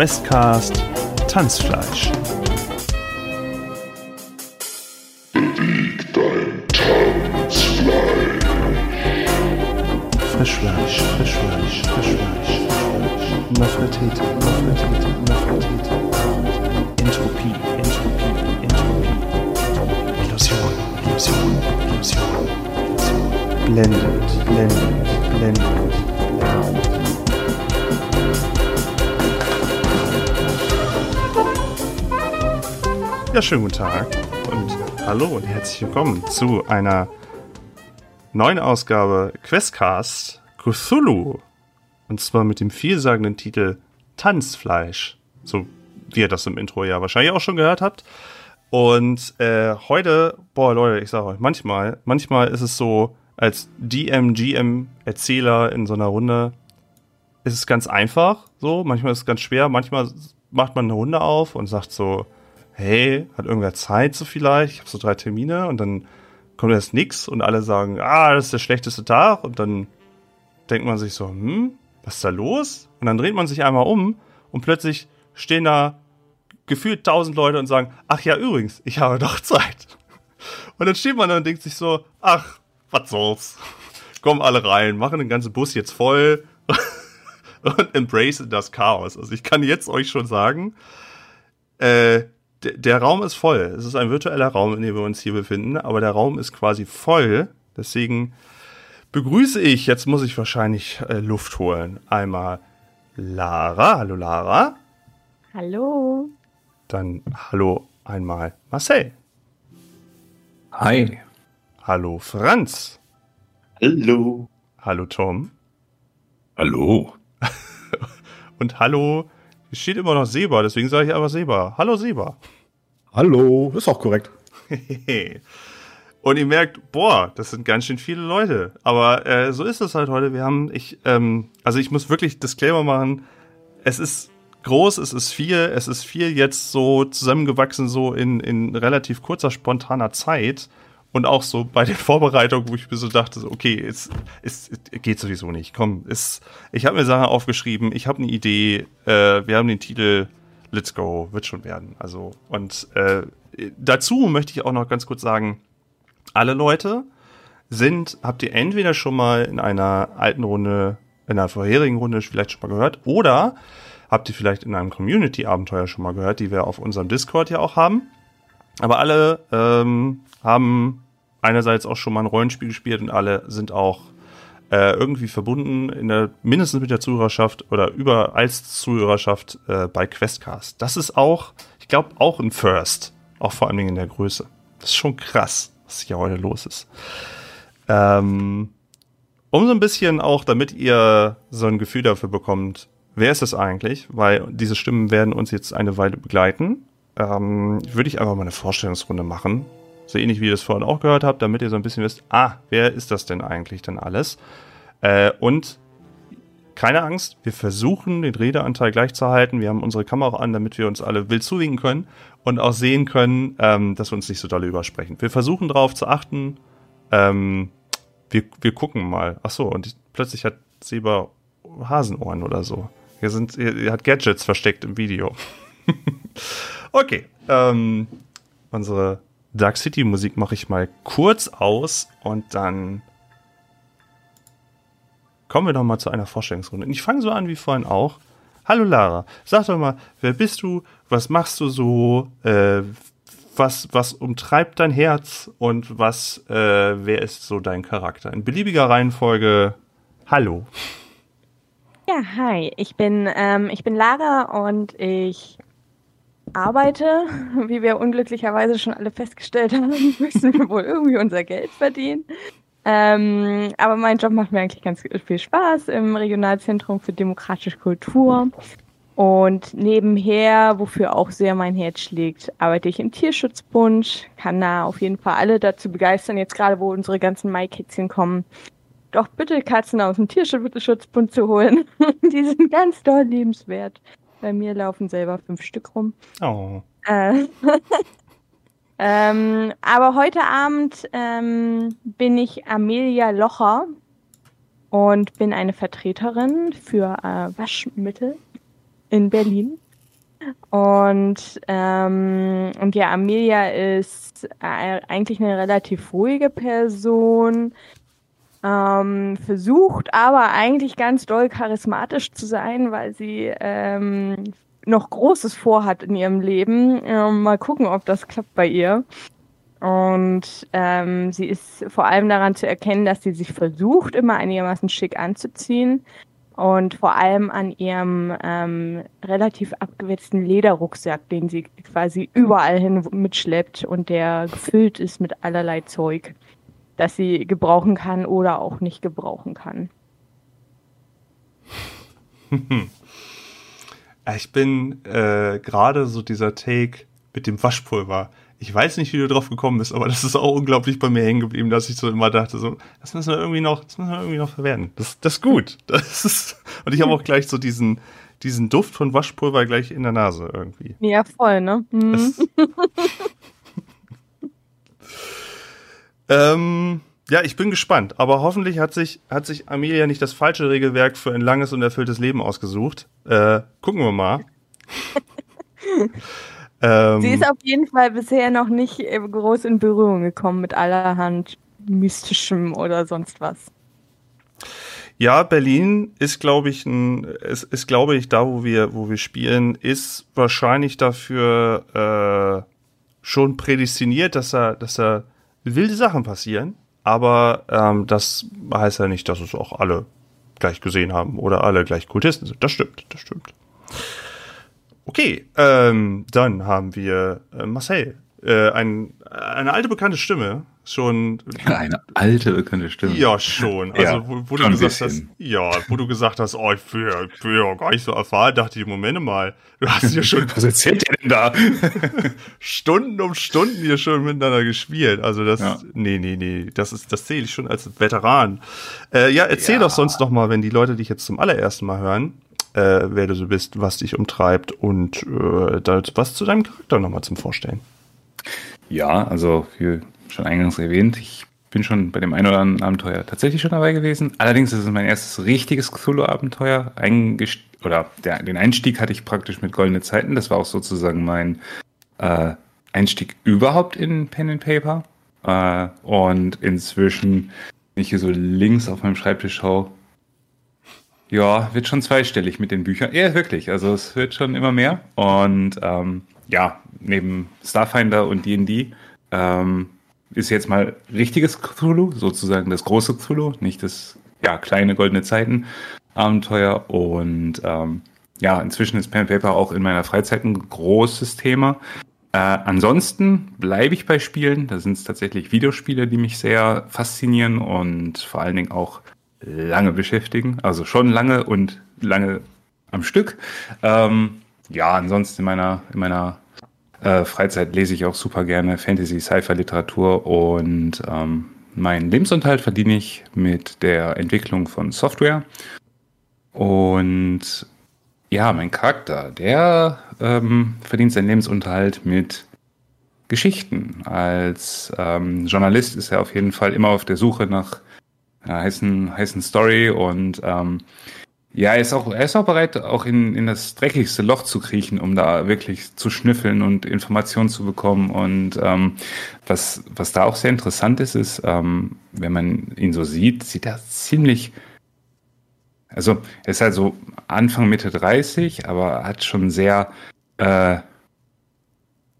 Questcast Tanzfleisch. Beweg dein Tanzfleisch. Frischfleisch, Frischfleisch, Frischfleisch, Frischfleisch. Nafretete, Nafretete, Nafretete. Entropie, Entropie, Entropie. Illusion, Illusion, Illusion, Illusion. Ja, schönen guten Tag und hallo und herzlich willkommen zu einer neuen Ausgabe Questcast Cthulhu. Und zwar mit dem vielsagenden Titel Tanzfleisch. So wie ihr das im Intro ja wahrscheinlich auch schon gehört habt. Und äh, heute, boah Leute, ich sage euch, manchmal, manchmal ist es so, als DM, GM, Erzähler in so einer Runde, ist es ganz einfach, so, manchmal ist es ganz schwer, manchmal macht man eine Runde auf und sagt so, hey, hat irgendwer Zeit so vielleicht? Ich habe so drei Termine und dann kommt erst nix und alle sagen, ah, das ist der schlechteste Tag und dann denkt man sich so, hm, was ist da los? Und dann dreht man sich einmal um und plötzlich stehen da gefühlt tausend Leute und sagen, ach ja, übrigens, ich habe doch Zeit. Und dann steht man da und denkt sich so, ach, was soll's? Kommen alle rein, machen den ganzen Bus jetzt voll und embrace das Chaos. Also ich kann jetzt euch schon sagen, äh, der, der Raum ist voll. Es ist ein virtueller Raum, in dem wir uns hier befinden, aber der Raum ist quasi voll. Deswegen begrüße ich, jetzt muss ich wahrscheinlich äh, Luft holen. Einmal Lara. Hallo Lara. Hallo. Dann hallo einmal Marcel. Hi. Hallo Franz. Hallo. Hallo Tom. Hallo. Und hallo, hier steht immer noch Seba, deswegen sage ich aber Seba. Hallo Seba. Hallo. Ist auch korrekt. Und ihr merkt, boah, das sind ganz schön viele Leute. Aber äh, so ist es halt heute. Wir haben, ich, ähm, also ich muss wirklich Disclaimer machen. Es ist groß, es ist viel, es ist viel jetzt so zusammengewachsen, so in, in relativ kurzer, spontaner Zeit. Und auch so bei den Vorbereitungen, wo ich mir so dachte, so, okay, es, es, es geht sowieso nicht. Komm, es, ich habe mir Sachen aufgeschrieben, ich habe eine Idee, äh, wir haben den Titel Let's Go, wird schon werden. Also, und äh, dazu möchte ich auch noch ganz kurz sagen, alle Leute sind, habt ihr entweder schon mal in einer alten Runde, in einer vorherigen Runde vielleicht schon mal gehört, oder habt ihr vielleicht in einem Community-Abenteuer schon mal gehört, die wir auf unserem Discord ja auch haben. Aber alle ähm, haben einerseits auch schon mal ein Rollenspiel gespielt und alle sind auch äh, irgendwie verbunden, in der, mindestens mit der Zuhörerschaft oder über als Zuhörerschaft äh, bei Questcast. Das ist auch, ich glaube, auch ein First, auch vor allen Dingen in der Größe. Das ist schon krass, was hier heute los ist. Ähm, um so ein bisschen auch, damit ihr so ein Gefühl dafür bekommt, wer ist es eigentlich, weil diese Stimmen werden uns jetzt eine Weile begleiten, ähm, würde ich einfach mal eine Vorstellungsrunde machen. So ähnlich wie ihr das vorhin auch gehört habt, damit ihr so ein bisschen wisst, ah, wer ist das denn eigentlich denn alles? Äh, und keine Angst, wir versuchen den Redeanteil gleich zu halten. Wir haben unsere Kamera an, damit wir uns alle wild zuwinken können und auch sehen können, ähm, dass wir uns nicht so dolle übersprechen. Wir versuchen darauf zu achten. Ähm, wir, wir gucken mal. Ach so, und plötzlich hat Seba Hasenohren oder so. Hier sind, er hat Gadgets versteckt im Video. okay, ähm, unsere Dark City Musik mache ich mal kurz aus und dann kommen wir noch mal zu einer Vorstellungsrunde. Und ich fange so an wie vorhin auch. Hallo Lara, sag doch mal, wer bist du? Was machst du so? Äh, was, was umtreibt dein Herz? Und was, äh, wer ist so dein Charakter? In beliebiger Reihenfolge. Hallo. Ja, hi. Ich bin, ähm, ich bin Lara und ich arbeite, wie wir unglücklicherweise schon alle festgestellt haben, müssen wir wohl irgendwie unser Geld verdienen. Ähm, aber mein Job macht mir eigentlich ganz viel Spaß im Regionalzentrum für demokratische Kultur. Und nebenher, wofür auch sehr mein Herz schlägt, arbeite ich im Tierschutzbund, kann da auf jeden Fall alle dazu begeistern, jetzt gerade wo unsere ganzen Maikätzchen kommen, doch bitte Katzen aus dem Tierschutzbund zu holen. Die sind ganz doll lebenswert. Bei mir laufen selber fünf Stück rum. Oh. Äh, ähm, aber heute Abend ähm, bin ich Amelia Locher und bin eine Vertreterin für äh, Waschmittel in Berlin. Und, ähm, und ja, Amelia ist äh, eigentlich eine relativ ruhige Person, ähm, versucht aber eigentlich ganz doll charismatisch zu sein, weil sie ähm, noch Großes vorhat in ihrem Leben. Ähm, mal gucken, ob das klappt bei ihr. Und ähm, sie ist vor allem daran zu erkennen, dass sie sich versucht, immer einigermaßen schick anzuziehen und vor allem an ihrem ähm, relativ abgewetzten Lederrucksack, den sie quasi überall hin mitschleppt und der gefüllt ist mit allerlei Zeug, das sie gebrauchen kann oder auch nicht gebrauchen kann. Ich bin äh, gerade so dieser Take mit dem Waschpulver ich weiß nicht, wie du drauf gekommen bist, aber das ist auch unglaublich bei mir hängen geblieben, dass ich so immer dachte, so, das müssen wir irgendwie noch, das müssen wir irgendwie noch verwerten. Das, das ist gut. Das ist, und ich habe auch gleich so diesen, diesen Duft von Waschpulver gleich in der Nase irgendwie. Ja, voll, ne? Mhm. ähm, ja, ich bin gespannt, aber hoffentlich hat sich, hat sich Amelia nicht das falsche Regelwerk für ein langes und erfülltes Leben ausgesucht. Äh, gucken wir mal. Ähm, Sie ist auf jeden Fall bisher noch nicht äh, groß in Berührung gekommen mit allerhand mystischem oder sonst was. Ja, Berlin ist, glaube ich, ein, ist, ist glaube ich, da, wo wir, wo wir spielen, ist wahrscheinlich dafür äh, schon prädestiniert, dass da, dass da wilde Sachen passieren. Aber ähm, das heißt ja nicht, dass es auch alle gleich gesehen haben oder alle gleich Kultisten sind. Das stimmt, das stimmt. Okay, ähm, dann haben wir äh, Marcel. Äh, ein, eine alte bekannte Stimme. Schon. Eine alte bekannte Stimme. Ja, schon. Also, ja, wo, wo du gesagt hast, ja, wo du gesagt hast, oh, ich bin, ja, ich bin ja gar nicht so erfahren, dachte ich, Moment mal, du hast ja schon. Was erzählt ihr denn da? Stunden um Stunden hier schon miteinander gespielt. Also das, ja. nee, nee, nee, das ist, das zähle ich schon als Veteran. Äh, ja, erzähl ja. doch sonst noch mal, wenn die Leute dich jetzt zum allerersten Mal hören, äh, wer du so bist, was dich umtreibt und äh, was zu deinem Charakter nochmal zum Vorstellen. Ja, also wie schon eingangs erwähnt, ich bin schon bei dem einen oder anderen Abenteuer tatsächlich schon dabei gewesen. Allerdings ist es mein erstes richtiges Cthulhu-Abenteuer. Oder der, den Einstieg hatte ich praktisch mit Goldene Zeiten. Das war auch sozusagen mein äh, Einstieg überhaupt in Pen and Paper. Äh, und inzwischen, wenn ich hier so links auf meinem Schreibtisch schaue, ja, wird schon zweistellig mit den Büchern. Ja, wirklich. Also es wird schon immer mehr. Und ähm, ja, neben Starfinder und D&D ähm, ist jetzt mal richtiges Cthulhu, sozusagen das große Cthulhu, nicht das ja kleine goldene Zeiten Abenteuer. Und ähm, ja, inzwischen ist Pen Paper auch in meiner Freizeit ein großes Thema. Äh, ansonsten bleibe ich bei Spielen. Da sind es tatsächlich Videospiele, die mich sehr faszinieren und vor allen Dingen auch lange beschäftigen. Also schon lange und lange am Stück. Ähm, ja, ansonsten in meiner, in meiner äh, Freizeit lese ich auch super gerne Fantasy, Sci-Fi-Literatur und ähm, meinen Lebensunterhalt verdiene ich mit der Entwicklung von Software. Und ja, mein Charakter, der ähm, verdient seinen Lebensunterhalt mit Geschichten. Als ähm, Journalist ist er auf jeden Fall immer auf der Suche nach einer heißen, heißen Story und ähm, ja, er ist auch, er ist auch bereit, auch in, in das dreckigste Loch zu kriechen, um da wirklich zu schnüffeln und Informationen zu bekommen. Und ähm, was, was da auch sehr interessant ist, ist, ähm, wenn man ihn so sieht, sieht er ziemlich, also er ist halt so Anfang, Mitte 30, aber hat schon sehr äh,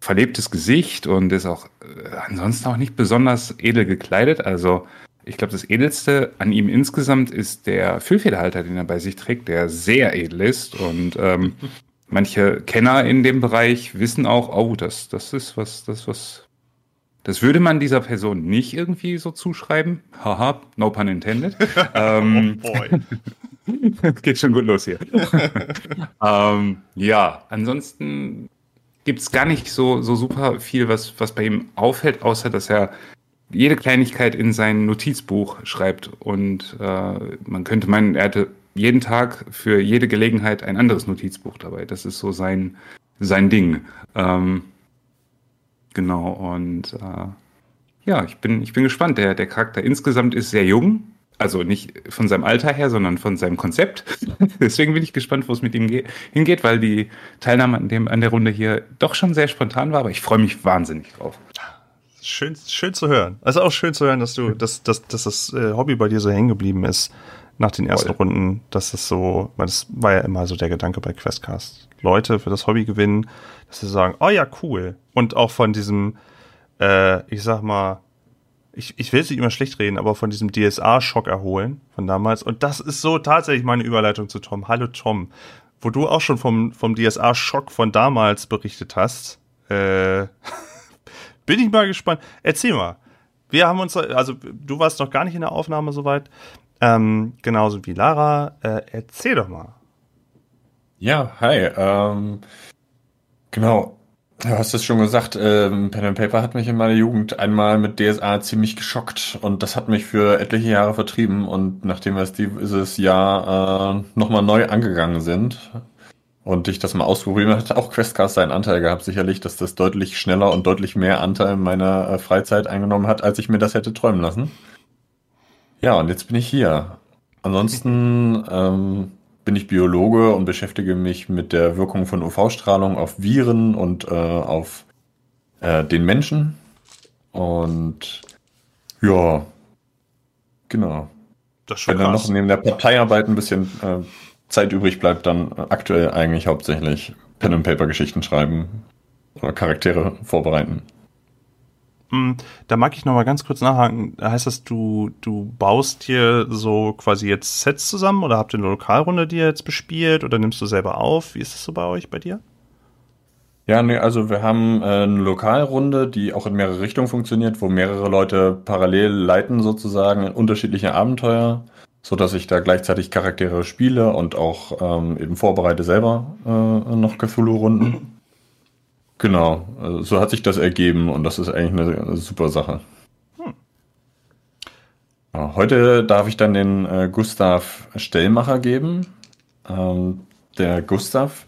verlebtes Gesicht und ist auch äh, ansonsten auch nicht besonders edel gekleidet. Also ich glaube, das Edelste an ihm insgesamt ist der Füllfederhalter, den er bei sich trägt, der sehr edel ist. Und ähm, manche Kenner in dem Bereich wissen auch, oh, das, das ist was, das was. Das würde man dieser Person nicht irgendwie so zuschreiben. Haha, no pun intended. ähm, oh boy. geht schon gut los hier. ähm, ja, ansonsten gibt es gar nicht so, so super viel, was, was bei ihm auffällt, außer dass er jede Kleinigkeit in sein Notizbuch schreibt. Und äh, man könnte meinen, er hatte jeden Tag für jede Gelegenheit ein anderes Notizbuch dabei. Das ist so sein, sein Ding. Ähm, genau, und äh, ja, ich bin, ich bin gespannt. Der, der Charakter insgesamt ist sehr jung. Also nicht von seinem Alter her, sondern von seinem Konzept. Deswegen bin ich gespannt, wo es mit ihm hingeht, weil die Teilnahme an, dem, an der Runde hier doch schon sehr spontan war, aber ich freue mich wahnsinnig drauf. Schön, schön zu hören. Also auch schön zu hören, dass du, dass, dass, dass das äh, Hobby bei dir so hängen geblieben ist nach den ersten Voll. Runden. Dass es so, weil das war ja immer so der Gedanke bei Questcast. Leute für das Hobby gewinnen, dass sie sagen, oh ja, cool. Und auch von diesem, äh, ich sag mal, ich, ich will es nicht immer schlecht reden, aber von diesem DSA-Schock erholen von damals. Und das ist so tatsächlich meine Überleitung zu Tom. Hallo Tom, wo du auch schon vom, vom DSA-Schock von damals berichtet hast. Äh, bin ich mal gespannt. Erzähl mal. Wir haben uns, also du warst noch gar nicht in der Aufnahme soweit, ähm, genauso wie Lara. Äh, erzähl doch mal. Ja, hi. Ähm, genau. Du hast es schon gesagt, ähm, Pen and Paper hat mich in meiner Jugend einmal mit DSA ziemlich geschockt und das hat mich für etliche Jahre vertrieben und nachdem wir dieses Jahr äh, nochmal neu angegangen sind und ich das mal ausprobiert hat auch Questcast seinen Anteil gehabt, sicherlich, dass das deutlich schneller und deutlich mehr Anteil meiner äh, Freizeit eingenommen hat, als ich mir das hätte träumen lassen. Ja, und jetzt bin ich hier. Ansonsten ähm, bin ich Biologe und beschäftige mich mit der Wirkung von UV-Strahlung auf Viren und äh, auf äh, den Menschen. Und ja, genau. Das schon Wenn dann noch neben der Parteiarbeit ein bisschen äh, Zeit übrig bleibt, dann aktuell eigentlich hauptsächlich Pen-and-Paper-Geschichten schreiben oder Charaktere vorbereiten. Hm, da mag ich noch mal ganz kurz nachhaken. Heißt das, du, du baust hier so quasi jetzt Sets zusammen oder habt ihr eine Lokalrunde, die ihr jetzt bespielt oder nimmst du selber auf? Wie ist das so bei euch, bei dir? Ja, nee, also wir haben äh, eine Lokalrunde, die auch in mehrere Richtungen funktioniert, wo mehrere Leute parallel leiten sozusagen in unterschiedliche Abenteuer, so dass ich da gleichzeitig Charaktere spiele und auch ähm, eben vorbereite selber äh, noch Cthulhu-Runden. Genau, also so hat sich das ergeben und das ist eigentlich eine, super Sache. Hm. Heute darf ich dann den äh, Gustav Stellmacher geben. Ähm, der Gustav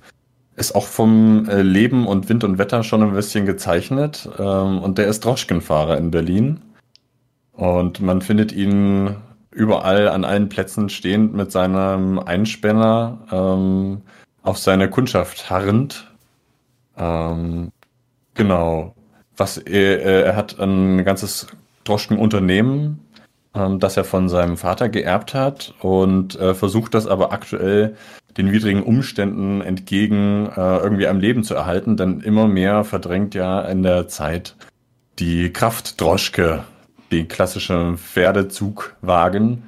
ist auch vom äh, Leben und Wind und Wetter schon ein bisschen gezeichnet ähm, und der ist Droschkenfahrer in Berlin. Und man findet ihn überall an allen Plätzen stehend mit seinem Einspänner ähm, auf seine Kundschaft harrend ähm, genau. Was er, äh, er hat ein ganzes Droschkenunternehmen, ähm, das er von seinem Vater geerbt hat und äh, versucht das aber aktuell den widrigen Umständen entgegen äh, irgendwie am Leben zu erhalten, denn immer mehr verdrängt ja in der Zeit die Kraftdroschke, die klassische Pferdezugwagen.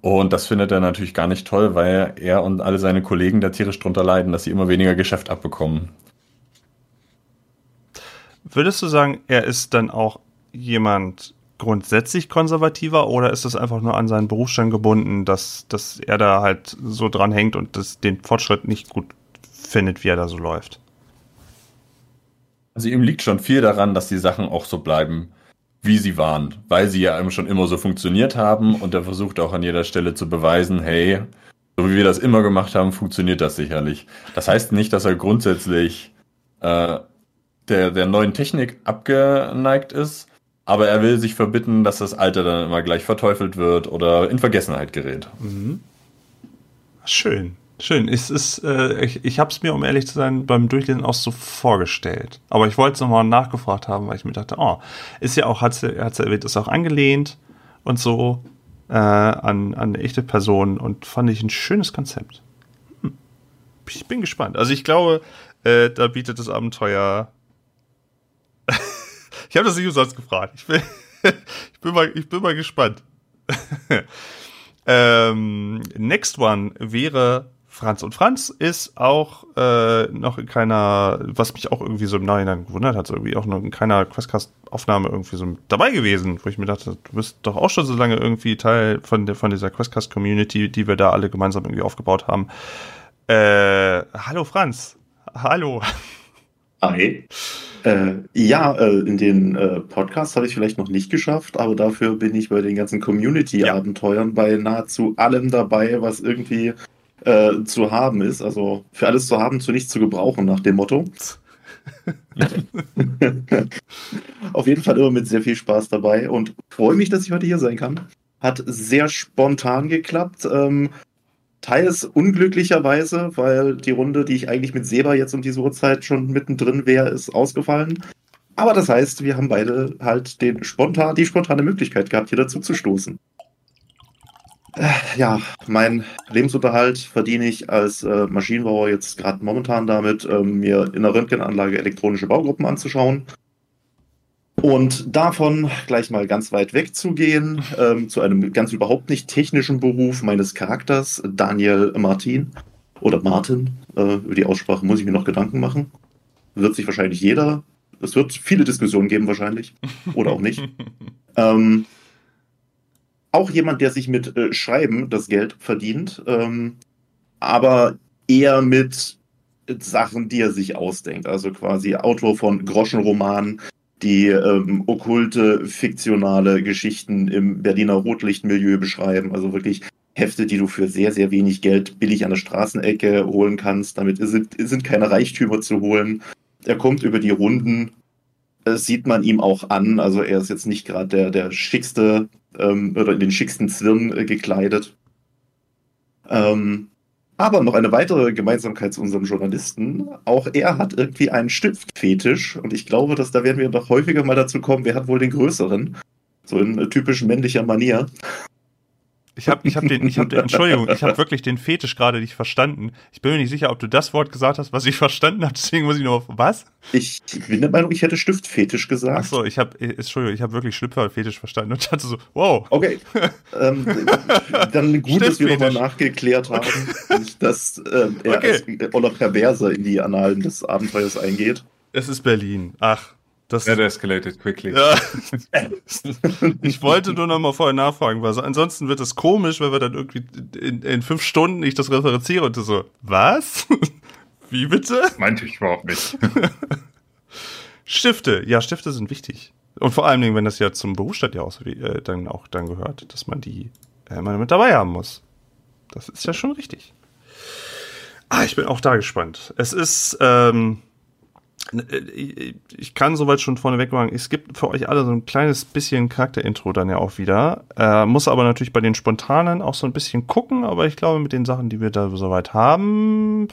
Und das findet er natürlich gar nicht toll, weil er und alle seine Kollegen da tierisch drunter leiden, dass sie immer weniger Geschäft abbekommen. Würdest du sagen, er ist dann auch jemand grundsätzlich konservativer oder ist das einfach nur an seinen Berufsstand gebunden, dass, dass er da halt so dran hängt und das, den Fortschritt nicht gut findet, wie er da so läuft? Also ihm liegt schon viel daran, dass die Sachen auch so bleiben, wie sie waren, weil sie ja schon immer so funktioniert haben und er versucht auch an jeder Stelle zu beweisen, hey, so wie wir das immer gemacht haben, funktioniert das sicherlich. Das heißt nicht, dass er grundsätzlich äh, der, der neuen Technik abgeneigt ist, aber er will sich verbitten, dass das Alte dann immer gleich verteufelt wird oder in Vergessenheit gerät. Mhm. Schön. Schön. Es ist, äh, ich, ich habe es mir, um ehrlich zu sein, beim Durchlesen auch so vorgestellt. Aber ich wollte es nochmal nachgefragt haben, weil ich mir dachte, oh, ist ja auch, hat sie, erwähnt, ist auch angelehnt und so äh, an, an echte Personen und fand ich ein schönes Konzept. Hm. Ich bin gespannt. Also ich glaube, äh, da bietet das Abenteuer ich habe das nicht umsonst gefragt. Ich bin, ich bin, mal, ich bin mal gespannt. ähm, next one wäre Franz. Und Franz ist auch äh, noch in keiner, was mich auch irgendwie so im Nachhinein gewundert hat, so irgendwie auch noch in keiner Questcast-Aufnahme irgendwie so dabei gewesen, wo ich mir dachte, du bist doch auch schon so lange irgendwie Teil von, der, von dieser Questcast-Community, die wir da alle gemeinsam irgendwie aufgebaut haben. Äh, hallo Franz. Hallo. Hi. Äh, ja, äh, in den äh, Podcasts habe ich vielleicht noch nicht geschafft, aber dafür bin ich bei den ganzen Community-Abenteuern ja. bei nahezu allem dabei, was irgendwie äh, zu haben ist. Also für alles zu haben, zu nichts zu gebrauchen, nach dem Motto. Auf jeden Fall immer mit sehr viel Spaß dabei und freue mich, dass ich heute hier sein kann. hat sehr spontan geklappt. Ähm, teils unglücklicherweise, weil die Runde, die ich eigentlich mit Seba jetzt um diese Uhrzeit schon mittendrin wäre, ist ausgefallen. Aber das heißt, wir haben beide halt den spontan, die spontane Möglichkeit gehabt, hier dazu zu stoßen. Äh, ja, mein Lebensunterhalt verdiene ich als äh, Maschinenbauer jetzt gerade momentan damit, ähm, mir in der Röntgenanlage elektronische Baugruppen anzuschauen. Und davon gleich mal ganz weit wegzugehen, ähm, zu einem ganz überhaupt nicht technischen Beruf meines Charakters, Daniel Martin oder Martin. Äh, über die Aussprache muss ich mir noch Gedanken machen. Wird sich wahrscheinlich jeder. Es wird viele Diskussionen geben, wahrscheinlich. Oder auch nicht. ähm, auch jemand, der sich mit äh, Schreiben das Geld verdient, ähm, aber eher mit Sachen, die er sich ausdenkt. Also quasi Autor von Groschenromanen, die ähm, okkulte, fiktionale Geschichten im Berliner Rotlichtmilieu beschreiben. Also wirklich Hefte, die du für sehr, sehr wenig Geld billig an der Straßenecke holen kannst. Damit sind, sind keine Reichtümer zu holen. Er kommt über die Runden, sieht man ihm auch an. Also er ist jetzt nicht gerade der, der schickste ähm, oder in den schicksten Zwirn äh, gekleidet. Ähm, aber noch eine weitere Gemeinsamkeit zu unserem Journalisten. Auch er hat irgendwie einen Stiftfetisch. Und ich glaube, dass da werden wir noch häufiger mal dazu kommen, wer hat wohl den größeren. So in äh, typisch männlicher Manier. Ich habe ich hab den, ich hab den, Entschuldigung, ich habe wirklich den Fetisch gerade nicht verstanden. Ich bin mir nicht sicher, ob du das Wort gesagt hast, was ich verstanden habe, deswegen muss ich nur auf, was? Ich bin der Meinung, ich hätte Stiftfetisch gesagt. Ach so, ich habe, Entschuldigung, ich habe wirklich Schlüpferfetisch verstanden und dachte so, wow. Okay, ähm, dann gut, dass wir nochmal nachgeklärt haben, dass äh, er okay. als Oller Perverse in die Annalen des Abenteuers eingeht. Es ist Berlin, ach. Das That escalated quickly. Ja. ich wollte nur noch mal vorher nachfragen, weil ansonsten wird es komisch, wenn wir dann irgendwie in, in fünf Stunden ich das referenziere und so, was? Wie bitte? Meinte ich überhaupt nicht. Stifte, ja, Stifte sind wichtig. Und vor allen Dingen, wenn das ja zum Berufsstand ja auch, äh, dann auch dann gehört, dass man die äh, immer mit dabei haben muss. Das ist ja schon richtig. Ah, ich bin auch da gespannt. Es ist, ähm, äh, ich kann soweit schon vorneweg machen, es gibt für euch alle so ein kleines bisschen Charakterintro dann ja auch wieder. Äh, muss aber natürlich bei den Spontanen auch so ein bisschen gucken, aber ich glaube, mit den Sachen, die wir da soweit haben,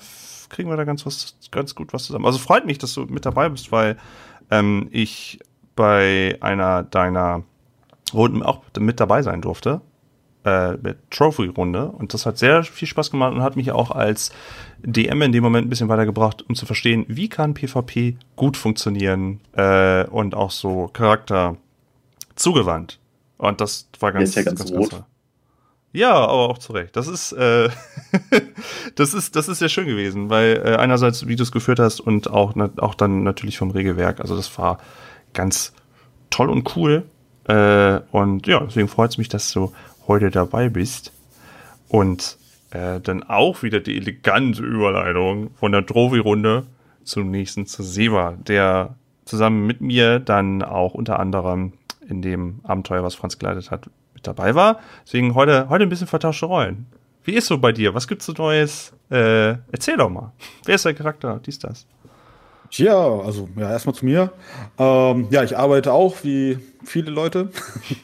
kriegen wir da ganz, was, ganz gut was zusammen. Also freut mich, dass du mit dabei bist, weil ähm, ich bei einer deiner Runden auch mit dabei sein durfte äh, Trophy-Runde und das hat sehr viel Spaß gemacht und hat mich auch als DM in dem Moment ein bisschen weitergebracht, um zu verstehen, wie kann PvP gut funktionieren äh, und auch so Charakter zugewandt. Und das war ganz, ja ganz, ganz rot. Ganz, ja, aber auch zu Recht. Das ist, äh, das ist, das ist sehr schön gewesen, weil äh, einerseits, wie du es geführt hast und auch, auch dann natürlich vom Regelwerk. Also das war ganz toll und cool. Äh, und ja, deswegen freut es mich, dass du heute dabei bist. Und äh, dann auch wieder die elegante Überleitung von der Trophy-Runde zum nächsten zu Seba, der zusammen mit mir dann auch unter anderem in dem Abenteuer, was Franz geleitet hat, mit dabei war. Deswegen heute, heute ein bisschen vertauschte Rollen. Wie ist so bei dir? Was gibt's so Neues? Äh, erzähl doch mal. Wer ist dein Charakter? Dies, das. Ja, also ja, erstmal zu mir. Ähm, ja, ich arbeite auch wie viele Leute.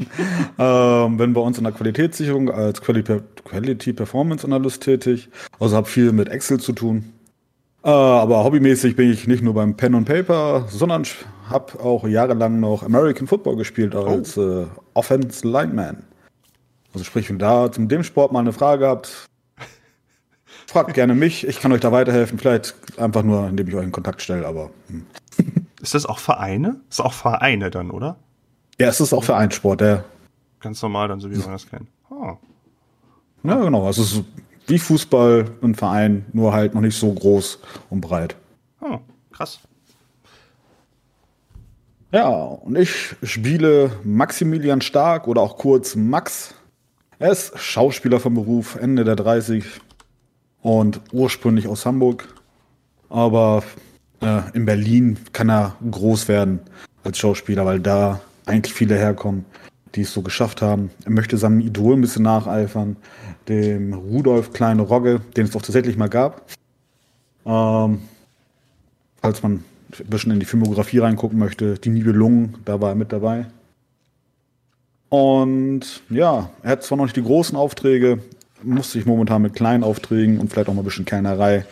ähm, bin bei uns in der Qualitätssicherung als Quality, Performance Analyst tätig. Also habe viel mit Excel zu tun. Äh, aber hobbymäßig bin ich nicht nur beim Pen und Paper, sondern habe auch jahrelang noch American Football gespielt als oh. äh, Offense Lineman. Also sprich, wenn da zum dem Sport mal eine Frage habt, fragt gerne mich. Ich kann euch da weiterhelfen. Vielleicht einfach nur, indem ich euch in Kontakt stelle, aber. Hm. Ist das auch Vereine? Ist auch Vereine dann, oder? Ja, es ist auch Vereinssport, ja. Ganz normal, dann so wie man das kennt. Oh. Ja, genau. Also es ist wie Fußball und Verein, nur halt noch nicht so groß und breit. Oh, krass. Ja, und ich spiele Maximilian Stark oder auch kurz Max. Er ist Schauspieler vom Beruf, Ende der 30, und ursprünglich aus Hamburg. Aber äh, in Berlin kann er groß werden als Schauspieler, weil da eigentlich viele herkommen, die es so geschafft haben. Er möchte seinem Idol ein bisschen nacheifern, dem Rudolf Kleine Rogge, den es doch tatsächlich mal gab. Ähm, falls man ein bisschen in die Filmografie reingucken möchte, die Nibelungen, da war er mit dabei. Und ja, er hat zwar noch nicht die großen Aufträge, muss sich momentan mit kleinen Aufträgen und vielleicht auch mal ein bisschen Kellnerei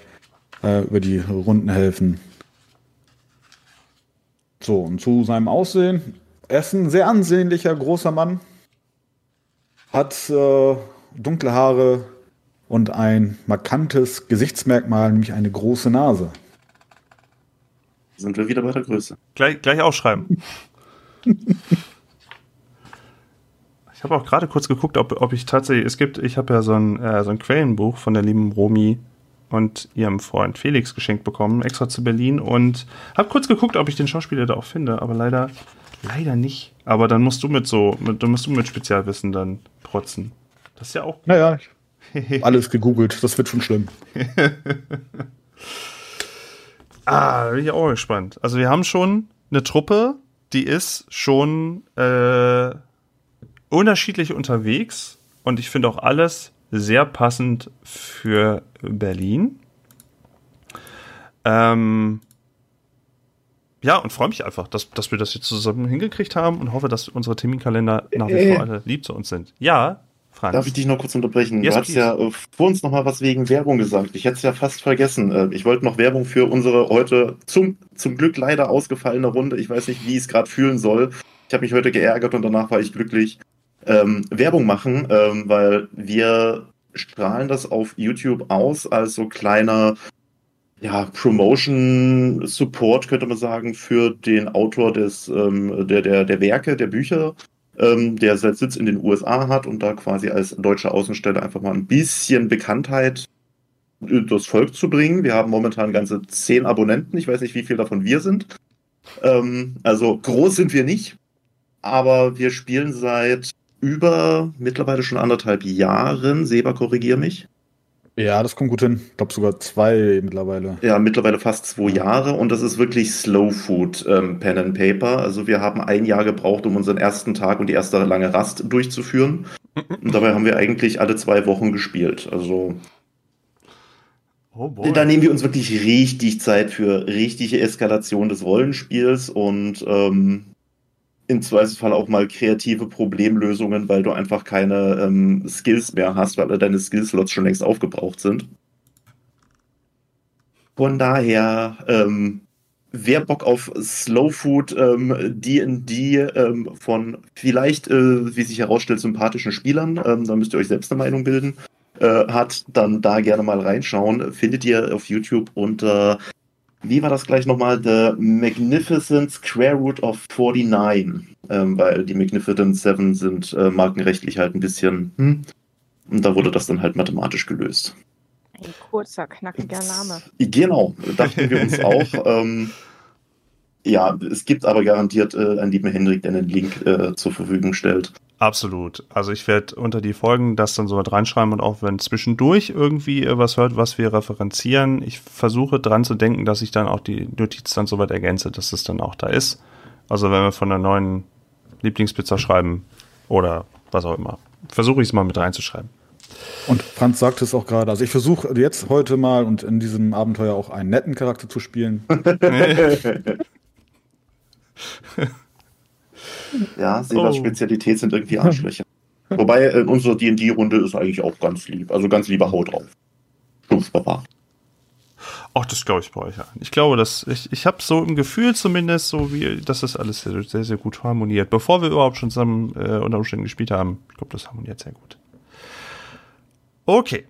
äh, über die Runden helfen. So, und zu seinem Aussehen. Er ist ein sehr ansehnlicher, großer Mann. Hat äh, dunkle Haare und ein markantes Gesichtsmerkmal, nämlich eine große Nase. Sind wir wieder bei der Größe. Gleich, gleich aufschreiben. ich habe auch gerade kurz geguckt, ob, ob ich tatsächlich, es gibt, ich habe ja so ein, äh, so ein Quellenbuch von der lieben Romi und ihrem Freund Felix geschenkt bekommen, extra zu Berlin und habe kurz geguckt, ob ich den Schauspieler da auch finde, aber leider, leider nicht. Aber dann musst du mit so, mit, dann musst du mit Spezialwissen dann protzen. Das ist ja auch. Naja, alles gegoogelt, das wird schon schlimm. ah, bin ich auch gespannt. Also wir haben schon eine Truppe, die ist schon äh, unterschiedlich unterwegs und ich finde auch alles sehr passend für Berlin. Ähm, ja, und freue mich einfach, dass, dass wir das jetzt zusammen hingekriegt haben und hoffe, dass unsere Terminkalender nach wie vor alle lieb zu uns sind. Ja, Franz. Darf ich dich noch kurz unterbrechen? Yes, du hast please. ja äh, vor uns noch mal was wegen Werbung gesagt. Ich hätte es ja fast vergessen. Äh, ich wollte noch Werbung für unsere heute zum, zum Glück leider ausgefallene Runde. Ich weiß nicht, wie ich es gerade fühlen soll. Ich habe mich heute geärgert und danach war ich glücklich. Ähm, Werbung machen, ähm, weil wir strahlen das auf YouTube aus als so kleiner ja, Promotion Support, könnte man sagen, für den Autor des, ähm, der, der, der Werke, der Bücher ähm, der seit Sitz in den USA hat und da quasi als deutsche Außenstelle einfach mal ein bisschen Bekanntheit das Volk zu bringen. Wir haben momentan ganze zehn Abonnenten. Ich weiß nicht, wie viel davon wir sind. Ähm, also groß sind wir nicht, aber wir spielen seit über mittlerweile schon anderthalb Jahren. Seba, korrigier mich. Ja, das kommt gut hin. Ich glaube sogar zwei mittlerweile. Ja, mittlerweile fast zwei Jahre und das ist wirklich Slow Food ähm, Pen and Paper. Also wir haben ein Jahr gebraucht, um unseren ersten Tag und die erste lange Rast durchzuführen. Und dabei haben wir eigentlich alle zwei Wochen gespielt. Also oh da nehmen wir uns wirklich richtig Zeit für richtige Eskalation des Rollenspiels und ähm, im Zweifelsfall auch mal kreative Problemlösungen, weil du einfach keine ähm, Skills mehr hast, weil deine Skillslots schon längst aufgebraucht sind. Von daher, ähm, wer Bock auf Slow Food, ähm, D&D ähm, von vielleicht, äh, wie sich herausstellt, sympathischen Spielern, ähm, da müsst ihr euch selbst eine Meinung bilden, äh, hat, dann da gerne mal reinschauen. Findet ihr auf YouTube unter wie war das gleich nochmal? The Magnificent Square Root of 49. Ähm, weil die Magnificent Seven sind äh, markenrechtlich halt ein bisschen. Hm? Und da wurde das dann halt mathematisch gelöst. Ein kurzer, knackiger Name. Genau, dachten wir uns auch. Ähm, ja, es gibt aber garantiert äh, einen lieben Hendrik, der einen Link äh, zur Verfügung stellt. Absolut. Also ich werde unter die Folgen das dann so mit reinschreiben und auch wenn zwischendurch irgendwie was hört, was wir referenzieren, ich versuche dran zu denken, dass ich dann auch die Notiz dann so weit ergänze, dass es dann auch da ist. Also wenn wir von der neuen Lieblingspizza schreiben oder was auch immer, versuche ich es mal mit reinzuschreiben. Und Franz sagte es auch gerade, also ich versuche jetzt heute mal und in diesem Abenteuer auch einen netten Charakter zu spielen. Ja, Sebas oh. Spezialität sind irgendwie Arschlöcher. Wobei äh, unsere D&D-Runde ist eigentlich auch ganz lieb. Also ganz lieber Haut drauf. Stumpfbewacht. Ach, das glaube ich bei euch an. Ich glaube, dass ich, ich habe so im Gefühl zumindest, so wie, dass das alles sehr, sehr, sehr gut harmoniert. Bevor wir überhaupt schon zusammen äh, unter Umständen gespielt haben. Ich glaube, das harmoniert sehr gut. Okay.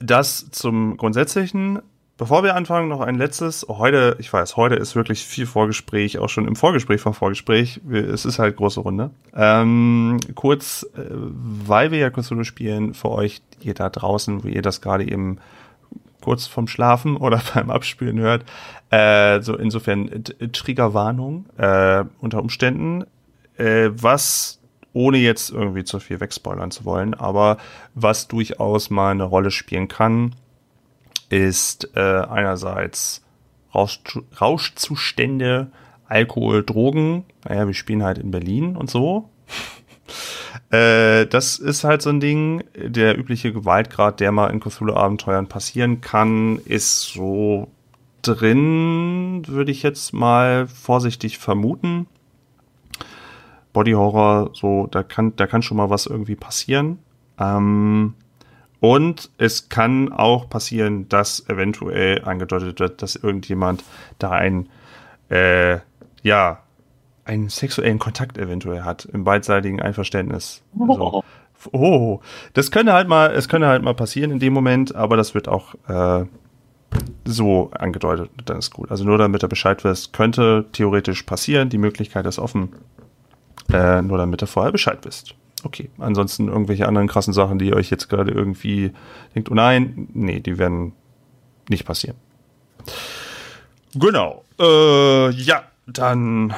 Das zum Grundsätzlichen. Bevor wir anfangen, noch ein letztes. Heute, ich weiß, heute ist wirklich viel Vorgespräch, auch schon im Vorgespräch vom Vorgespräch. Es ist halt große Runde. Ähm, kurz, äh, weil wir ja Konsole spielen, für euch, ihr da draußen, wo ihr das gerade eben kurz vom Schlafen oder beim Abspielen hört. Äh, so insofern Triggerwarnung äh, unter Umständen. Äh, was ohne jetzt irgendwie zu viel wegspoilern zu wollen, aber was durchaus mal eine Rolle spielen kann, ist äh, einerseits Rausch, Rauschzustände, Alkohol, Drogen. Naja, wir spielen halt in Berlin und so. äh, das ist halt so ein Ding. Der übliche Gewaltgrad, der mal in Cthulhu-Abenteuern passieren kann, ist so drin, würde ich jetzt mal vorsichtig vermuten. Body Horror, so, da kann, da kann schon mal was irgendwie passieren. Ähm, und es kann auch passieren, dass eventuell angedeutet wird, dass irgendjemand da ein, äh, ja, einen sexuellen Kontakt eventuell hat, im beidseitigen Einverständnis. Also, oh, das könnte halt mal, es könnte halt mal passieren in dem Moment, aber das wird auch äh, so angedeutet, dann ist gut. Also nur damit er Bescheid weiß, könnte theoretisch passieren, die Möglichkeit ist offen. Äh, nur damit ihr vorher Bescheid wisst. Okay, ansonsten irgendwelche anderen krassen Sachen, die euch jetzt gerade irgendwie denkt, oh nein, nee, die werden nicht passieren. Genau. Äh, ja, dann.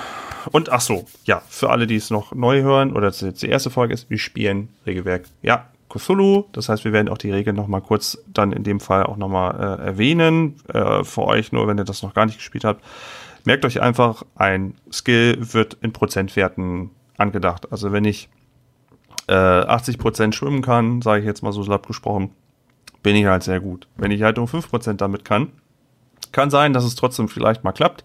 Und ach so, ja, für alle, die es noch neu hören oder das jetzt die erste Folge ist, wir spielen Regelwerk. Ja, Cthulhu. Das heißt, wir werden auch die Regeln nochmal kurz dann in dem Fall auch nochmal äh, erwähnen. Äh, für euch nur, wenn ihr das noch gar nicht gespielt habt. Merkt euch einfach, ein Skill wird in Prozentwerten angedacht. Also wenn ich äh, 80% schwimmen kann, sage ich jetzt mal so salopp gesprochen, bin ich halt sehr gut. Wenn ich halt um 5% damit kann, kann sein, dass es trotzdem vielleicht mal klappt,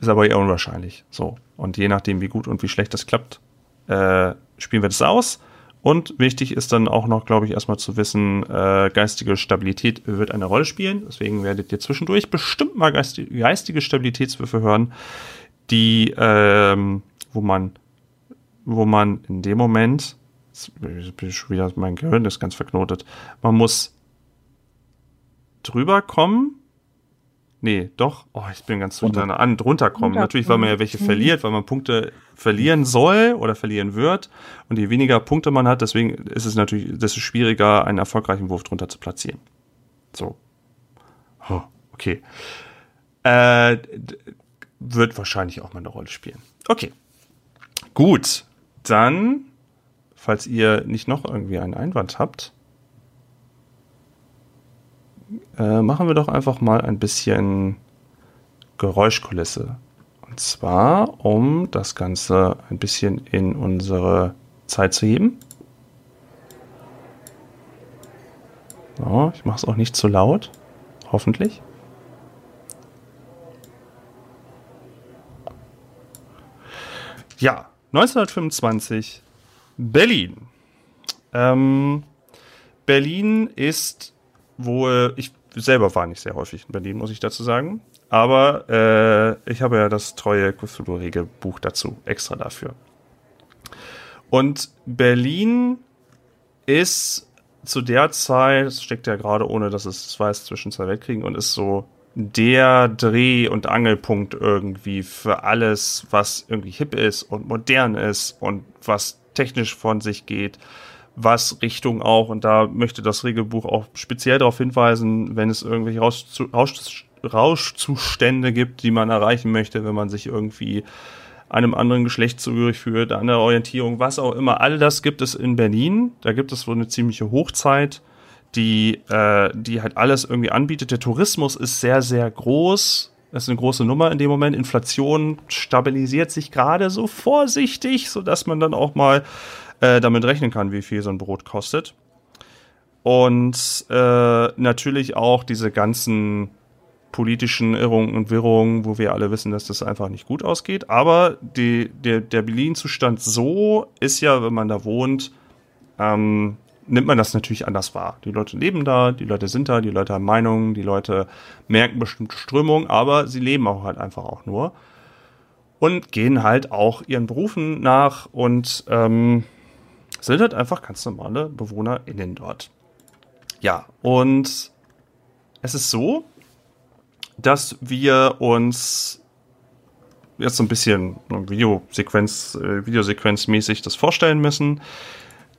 ist aber eher unwahrscheinlich. So. Und je nachdem, wie gut und wie schlecht das klappt, äh, spielen wir das aus. Und wichtig ist dann auch noch, glaube ich, erstmal zu wissen, äh, geistige Stabilität wird eine Rolle spielen. Deswegen werdet ihr zwischendurch bestimmt mal geistige, geistige Stabilitätswürfe hören, die, ähm, wo man, wo man in dem Moment, wieder, mein Gehirn ist ganz verknotet, man muss drüber kommen Nee, doch. Oh, ich bin ganz durcheinander. An, runterkommen. Natürlich, weil man ja welche verliert, weil man Punkte verlieren soll oder verlieren wird. Und je weniger Punkte man hat, deswegen ist es natürlich desto schwieriger, einen erfolgreichen Wurf drunter zu platzieren. So. Oh, okay. Äh, wird wahrscheinlich auch mal eine Rolle spielen. Okay. Gut. Dann, falls ihr nicht noch irgendwie einen Einwand habt, äh, machen wir doch einfach mal ein bisschen Geräuschkulisse. Und zwar, um das Ganze ein bisschen in unsere Zeit zu heben. So, ich mache es auch nicht zu laut. Hoffentlich. Ja, 1925, Berlin. Ähm, Berlin ist wo ich selber war nicht sehr häufig in Berlin, muss ich dazu sagen. Aber äh, ich habe ja das treue Cthulhu-Regelbuch dazu, extra dafür. Und Berlin ist zu der Zeit, es steckt ja gerade ohne, dass es es weiß, zwischen zwei Weltkriegen und ist so der Dreh- und Angelpunkt irgendwie für alles, was irgendwie hip ist und modern ist und was technisch von sich geht was Richtung auch, und da möchte das Regelbuch auch speziell darauf hinweisen, wenn es irgendwelche Rausch, Rausch, Rauschzustände gibt, die man erreichen möchte, wenn man sich irgendwie einem anderen Geschlecht zugehörig fühlt, andere Orientierung, was auch immer. All das gibt es in Berlin. Da gibt es wohl eine ziemliche Hochzeit, die, äh, die halt alles irgendwie anbietet. Der Tourismus ist sehr, sehr groß. Das ist eine große Nummer in dem Moment. Inflation stabilisiert sich gerade so vorsichtig, sodass man dann auch mal äh, damit rechnen kann, wie viel so ein Brot kostet. Und äh, natürlich auch diese ganzen politischen Irrungen und Wirrungen, wo wir alle wissen, dass das einfach nicht gut ausgeht. Aber die, der, der Berlin-Zustand so ist ja, wenn man da wohnt, ähm, nimmt man das natürlich anders wahr. Die Leute leben da, die Leute sind da, die Leute haben Meinungen, die Leute merken bestimmte Strömungen, aber sie leben auch halt einfach auch nur und gehen halt auch ihren Berufen nach und ähm, sind halt einfach ganz normale BewohnerInnen dort. Ja, und es ist so, dass wir uns jetzt so ein bisschen Videosequenz, äh, Videosequenzmäßig das vorstellen müssen,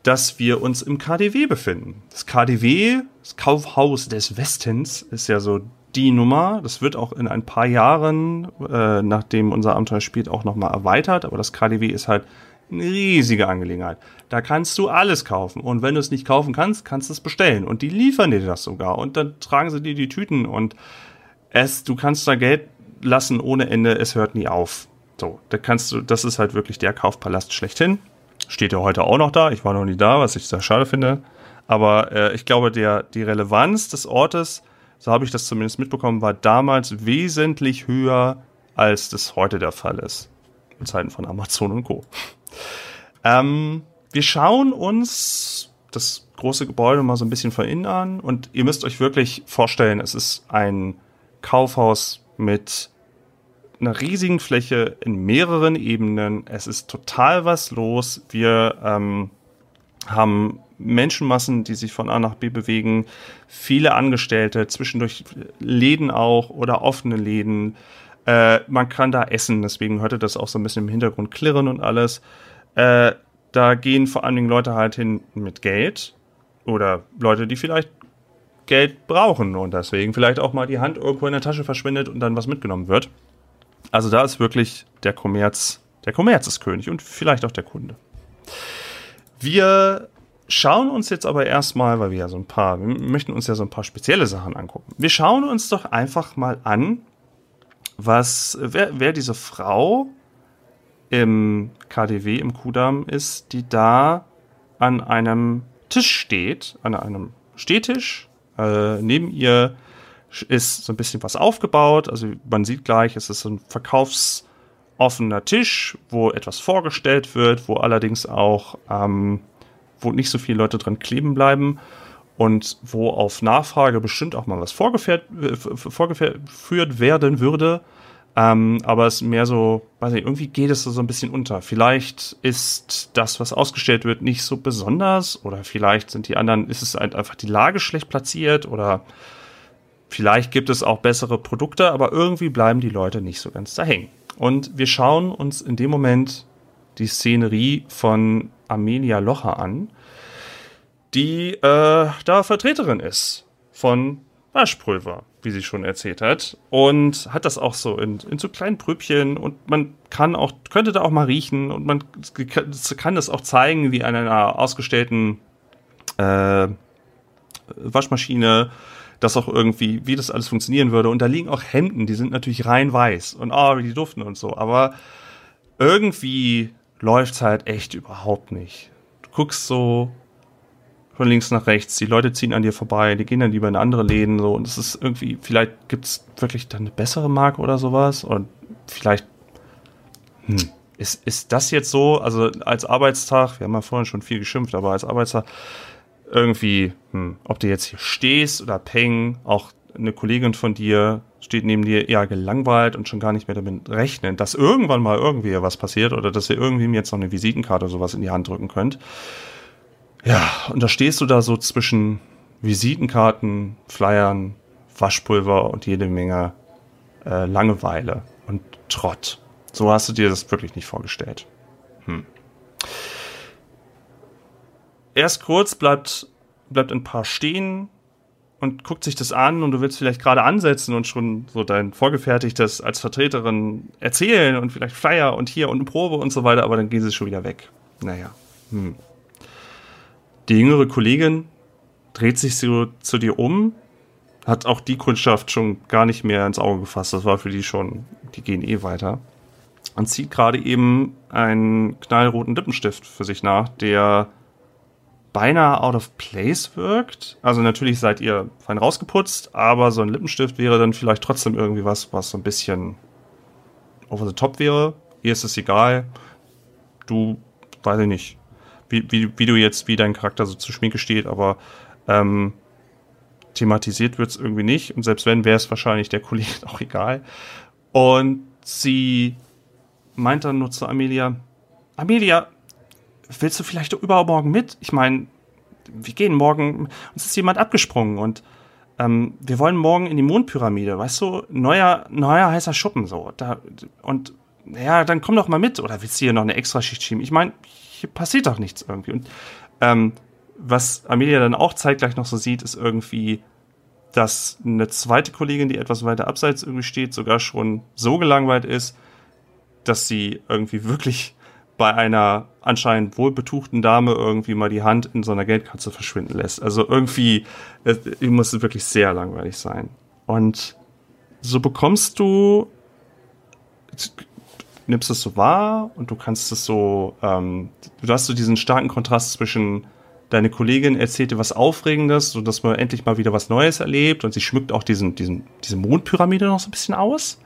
dass wir uns im KDW befinden. Das KDW, das Kaufhaus des Westens, ist ja so die Nummer. Das wird auch in ein paar Jahren, äh, nachdem unser Abenteuer spielt, auch nochmal erweitert. Aber das KDW ist halt eine riesige Angelegenheit. Da kannst du alles kaufen. Und wenn du es nicht kaufen kannst, kannst du es bestellen. Und die liefern dir das sogar. Und dann tragen sie dir die Tüten und es, du kannst da Geld lassen ohne Ende. Es hört nie auf. So, da kannst du, das ist halt wirklich der Kaufpalast schlechthin. Steht ja heute auch noch da. Ich war noch nie da, was ich sehr schade finde. Aber äh, ich glaube, der, die Relevanz des Ortes, so habe ich das zumindest mitbekommen, war damals wesentlich höher, als das heute der Fall ist. In Zeiten von Amazon und Co. Ähm, wir schauen uns das große Gebäude mal so ein bisschen von innen an und ihr müsst euch wirklich vorstellen, es ist ein Kaufhaus mit einer riesigen Fläche in mehreren Ebenen. Es ist total was los. Wir ähm, haben Menschenmassen, die sich von A nach B bewegen, viele Angestellte, zwischendurch Läden auch oder offene Läden. Äh, man kann da essen, deswegen hörte das auch so ein bisschen im Hintergrund klirren und alles. Äh, da gehen vor allen Dingen Leute halt hin mit Geld oder Leute, die vielleicht Geld brauchen und deswegen vielleicht auch mal die Hand irgendwo in der Tasche verschwindet und dann was mitgenommen wird. Also da ist wirklich der Kommerz, der Kommerz ist König und vielleicht auch der Kunde. Wir schauen uns jetzt aber erstmal, weil wir ja so ein paar, wir möchten uns ja so ein paar spezielle Sachen angucken. Wir schauen uns doch einfach mal an, was, wer, wer diese Frau im KDW im Kudamm ist, die da an einem Tisch steht, an einem Stehtisch. Äh, neben ihr ist so ein bisschen was aufgebaut. Also man sieht gleich, es ist ein verkaufsoffener Tisch, wo etwas vorgestellt wird, wo allerdings auch ähm, wo nicht so viele Leute dran kleben bleiben und wo auf Nachfrage bestimmt auch mal was vorgeführt, äh, vorgeführt werden würde. Ähm, aber es ist mehr so, weiß nicht, irgendwie geht es so ein bisschen unter. Vielleicht ist das, was ausgestellt wird, nicht so besonders oder vielleicht sind die anderen, ist es einfach die Lage schlecht platziert oder vielleicht gibt es auch bessere Produkte, aber irgendwie bleiben die Leute nicht so ganz da hängen. Und wir schauen uns in dem Moment die Szenerie von Amelia Locher an, die äh, da Vertreterin ist von Waschpulver, wie sie schon erzählt hat. Und hat das auch so in, in so kleinen Prübchen und man kann auch, könnte da auch mal riechen und man kann das auch zeigen, wie an einer ausgestellten äh, Waschmaschine das auch irgendwie, wie das alles funktionieren würde. Und da liegen auch Hemden, die sind natürlich rein weiß und oh, wie die duften und so. Aber irgendwie läuft's halt echt überhaupt nicht. Du guckst so von links nach rechts, die Leute ziehen an dir vorbei, die gehen dann lieber in andere Läden so und es ist irgendwie, vielleicht gibt's wirklich dann eine bessere Marke oder sowas und vielleicht hm, ist, ist das jetzt so, also als Arbeitstag, wir haben ja vorhin schon viel geschimpft, aber als Arbeitstag irgendwie, hm, ob du jetzt hier stehst oder peng, auch eine Kollegin von dir steht neben dir eher gelangweilt und schon gar nicht mehr damit rechnen, dass irgendwann mal irgendwie was passiert oder dass ihr irgendwie mir jetzt noch eine Visitenkarte oder sowas in die Hand drücken könnt. Ja, und da stehst du da so zwischen Visitenkarten, Flyern, Waschpulver und jede Menge äh, Langeweile und Trott. So hast du dir das wirklich nicht vorgestellt. Hm. Erst kurz bleibt, bleibt ein paar stehen, und guckt sich das an und du willst vielleicht gerade ansetzen und schon so dein vorgefertigtes als Vertreterin erzählen und vielleicht Flyer und hier und eine Probe und so weiter, aber dann gehen sie schon wieder weg. Naja. Hm. Die jüngere Kollegin dreht sich so zu dir um, hat auch die Kundschaft schon gar nicht mehr ins Auge gefasst. Das war für die schon, die gehen eh weiter. Und zieht gerade eben einen knallroten Lippenstift für sich nach, der beinahe out of place wirkt. Also natürlich seid ihr fein rausgeputzt, aber so ein Lippenstift wäre dann vielleicht trotzdem irgendwie was, was so ein bisschen over the top wäre. Ihr ist es egal. Du, weiß ich nicht, wie, wie, wie du jetzt, wie dein Charakter so zu Schminke steht, aber ähm, thematisiert wird es irgendwie nicht. Und selbst wenn, wäre es wahrscheinlich der Kollege auch egal. Und sie meint dann nur zu Amelia, Amelia, willst du vielleicht übermorgen mit? Ich meine, wir gehen morgen, uns ist jemand abgesprungen und ähm, wir wollen morgen in die Mondpyramide, weißt du, neuer, neuer heißer Schuppen so. Da, und ja, dann komm doch mal mit. Oder willst du hier noch eine extra Schicht schieben? Ich meine, hier passiert doch nichts irgendwie. Und ähm, was Amelia dann auch zeitgleich noch so sieht, ist irgendwie, dass eine zweite Kollegin, die etwas weiter abseits irgendwie steht, sogar schon so gelangweilt ist, dass sie irgendwie wirklich bei einer anscheinend wohlbetuchten Dame irgendwie mal die Hand in so einer Geldkatze verschwinden lässt. Also irgendwie, es muss wirklich sehr langweilig sein. Und so bekommst du, nimmst es so wahr und du kannst es so, ähm, du hast so diesen starken Kontrast zwischen deine Kollegin erzählt dir was Aufregendes, so dass man endlich mal wieder was Neues erlebt und sie schmückt auch diesen, diesen, diese Mondpyramide noch so ein bisschen aus.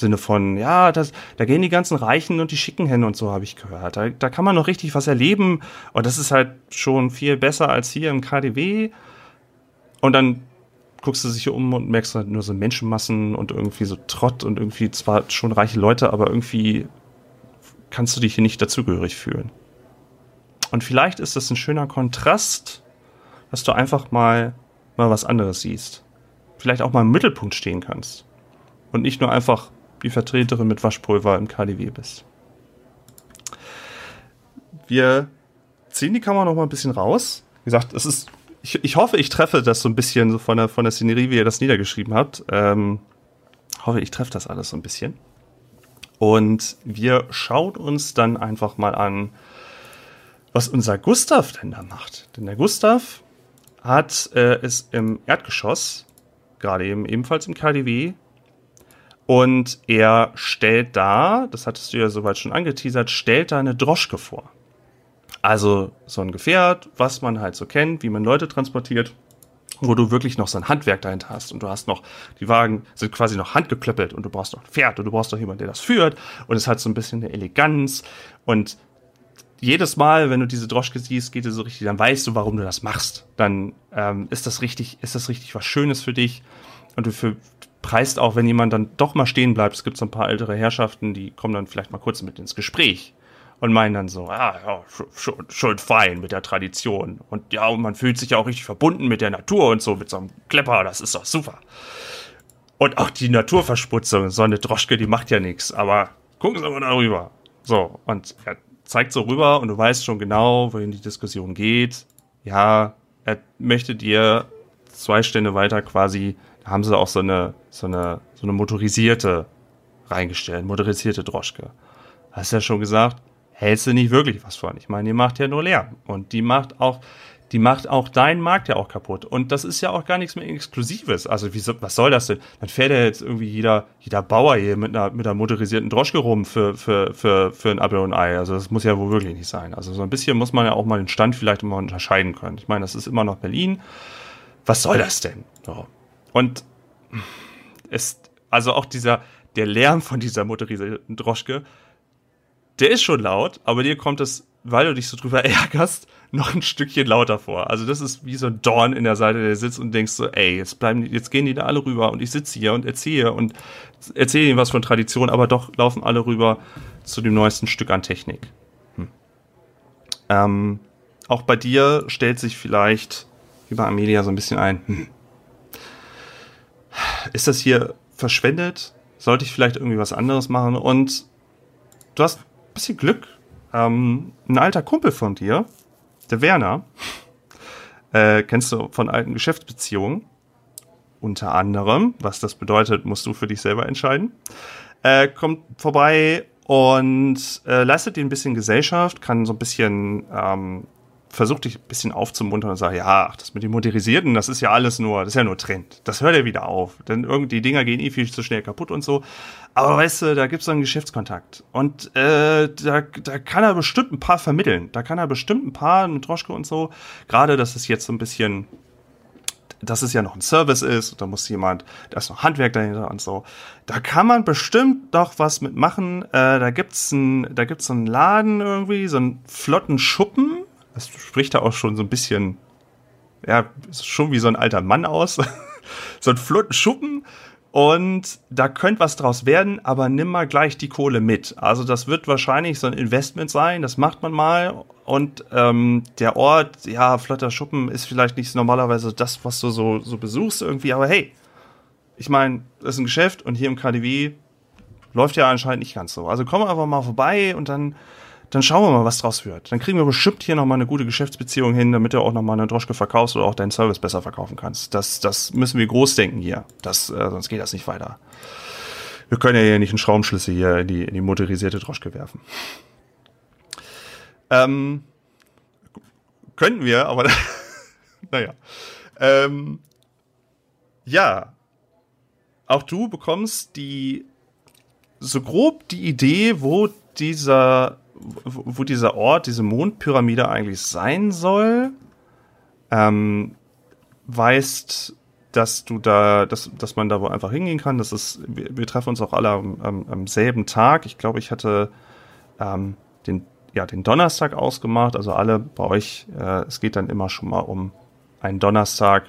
Sinne von, ja, das, da gehen die ganzen Reichen und die Schicken hin und so, habe ich gehört. Da, da kann man noch richtig was erleben. Und das ist halt schon viel besser als hier im KDW. Und dann guckst du sich um und merkst halt nur so Menschenmassen und irgendwie so Trott und irgendwie zwar schon reiche Leute, aber irgendwie kannst du dich hier nicht dazugehörig fühlen. Und vielleicht ist das ein schöner Kontrast, dass du einfach mal, mal was anderes siehst. Vielleicht auch mal im Mittelpunkt stehen kannst. Und nicht nur einfach die Vertreterin mit Waschpulver im KDW bist. Wir ziehen die Kamera noch mal ein bisschen raus. Wie gesagt, es ist, ich, ich hoffe, ich treffe das so ein bisschen so von der, von der Szenerie, wie ihr das niedergeschrieben habt. Ähm, hoffe, ich treffe das alles so ein bisschen. Und wir schauen uns dann einfach mal an, was unser Gustav denn da macht. Denn der Gustav hat äh, es im Erdgeschoss, gerade eben ebenfalls im KDW, und er stellt da, das hattest du ja soweit schon angeteasert, stellt da eine Droschke vor. Also so ein Gefährt, was man halt so kennt, wie man Leute transportiert, wo du wirklich noch so ein Handwerk dahinter hast und du hast noch, die Wagen sind quasi noch handgeklöppelt und du brauchst noch ein Pferd und du brauchst noch jemanden, der das führt und es hat so ein bisschen eine Eleganz und jedes Mal, wenn du diese Droschke siehst, geht dir so richtig, dann weißt du, warum du das machst. Dann ähm, ist das richtig, ist das richtig was Schönes für dich und du für, preist auch, wenn jemand dann doch mal stehen bleibt. Es gibt so ein paar ältere Herrschaften, die kommen dann vielleicht mal kurz mit ins Gespräch und meinen dann so, ah, ja, schon, fein mit der Tradition. Und ja, und man fühlt sich ja auch richtig verbunden mit der Natur und so, mit so einem Klepper, das ist doch super. Und auch die Naturversputzung, so eine Droschke, die macht ja nichts, aber gucken Sie mal darüber. So, und er zeigt so rüber und du weißt schon genau, wohin die Diskussion geht. Ja, er möchte dir zwei Stände weiter quasi haben sie auch so eine, so eine, so eine motorisierte reingestellt, motorisierte Droschke. Hast ja schon gesagt, hältst du nicht wirklich was von. Ich meine, die macht ja nur Lärm. Und die macht auch, die macht auch deinen Markt ja auch kaputt. Und das ist ja auch gar nichts mehr Exklusives. Also, wie, was soll das denn? Dann fährt ja jetzt irgendwie jeder, jeder Bauer hier mit einer, mit einer motorisierten Droschke rum für, für, für, für ein Apfel und ein Ei. Also, das muss ja wohl wirklich nicht sein. Also, so ein bisschen muss man ja auch mal den Stand vielleicht immer unterscheiden können. Ich meine, das ist immer noch Berlin. Was soll das denn? So. Und es, also auch dieser, der Lärm von dieser motorisierten Droschke, der ist schon laut, aber dir kommt es, weil du dich so drüber ärgerst, noch ein Stückchen lauter vor. Also das ist wie so ein Dorn in der Seite, der sitzt und denkst so, ey, jetzt bleiben, jetzt gehen die da alle rüber und ich sitze hier und erzähle und erzähle ihnen was von Tradition, aber doch laufen alle rüber zu dem neuesten Stück an Technik. Hm. Ähm, auch bei dir stellt sich vielleicht wie bei Amelia so ein bisschen ein, hm, ist das hier verschwendet? Sollte ich vielleicht irgendwie was anderes machen? Und du hast ein bisschen Glück. Ähm, ein alter Kumpel von dir, der Werner, äh, kennst du von alten Geschäftsbeziehungen. Unter anderem, was das bedeutet, musst du für dich selber entscheiden. Äh, kommt vorbei und äh, leistet dir ein bisschen Gesellschaft, kann so ein bisschen ähm, versucht dich ein bisschen aufzumuntern und sagt, ja, ach, das mit dem Motorisierten, das ist ja alles nur, das ist ja nur Trend. Das hört ja wieder auf. Denn irgendwie die Dinger gehen eh viel zu schnell kaputt und so. Aber weißt du, da gibt's so einen Geschäftskontakt. Und äh, da, da kann er bestimmt ein paar vermitteln. Da kann er bestimmt ein paar mit Droschke und so. Gerade, dass es jetzt so ein bisschen dass es ja noch ein Service ist, da muss jemand, da ist noch Handwerk dahinter und so. Da kann man bestimmt doch was mitmachen. Äh, da gibt's ein, da gibt's so einen Laden irgendwie, so einen flotten Schuppen, das spricht da auch schon so ein bisschen, ja, schon wie so ein alter Mann aus. so ein flotten Schuppen. Und da könnte was draus werden, aber nimm mal gleich die Kohle mit. Also das wird wahrscheinlich so ein Investment sein, das macht man mal. Und ähm, der Ort, ja, flotter Schuppen ist vielleicht nicht normalerweise das, was du so, so besuchst irgendwie, aber hey, ich meine, das ist ein Geschäft und hier im KDW läuft ja anscheinend nicht ganz so. Also komm einfach mal vorbei und dann dann schauen wir mal, was draus wird. Dann kriegen wir bestimmt hier nochmal eine gute Geschäftsbeziehung hin, damit du auch nochmal eine Droschke verkaufst oder auch deinen Service besser verkaufen kannst. Das, das müssen wir groß denken hier. Das, äh, sonst geht das nicht weiter. Wir können ja hier nicht einen Schraubenschlüssel hier in die, in die motorisierte Droschke werfen. Ähm, könnten wir, aber naja. Ähm, ja. Auch du bekommst die so grob die Idee, wo dieser wo dieser Ort, diese Mondpyramide eigentlich sein soll, ähm, weißt dass du da, dass, dass man da wo einfach hingehen kann. Das ist, wir, wir treffen uns auch alle am, am, am selben Tag. Ich glaube, ich hatte ähm, den, ja, den Donnerstag ausgemacht. Also alle bei euch, äh, es geht dann immer schon mal um einen Donnerstag.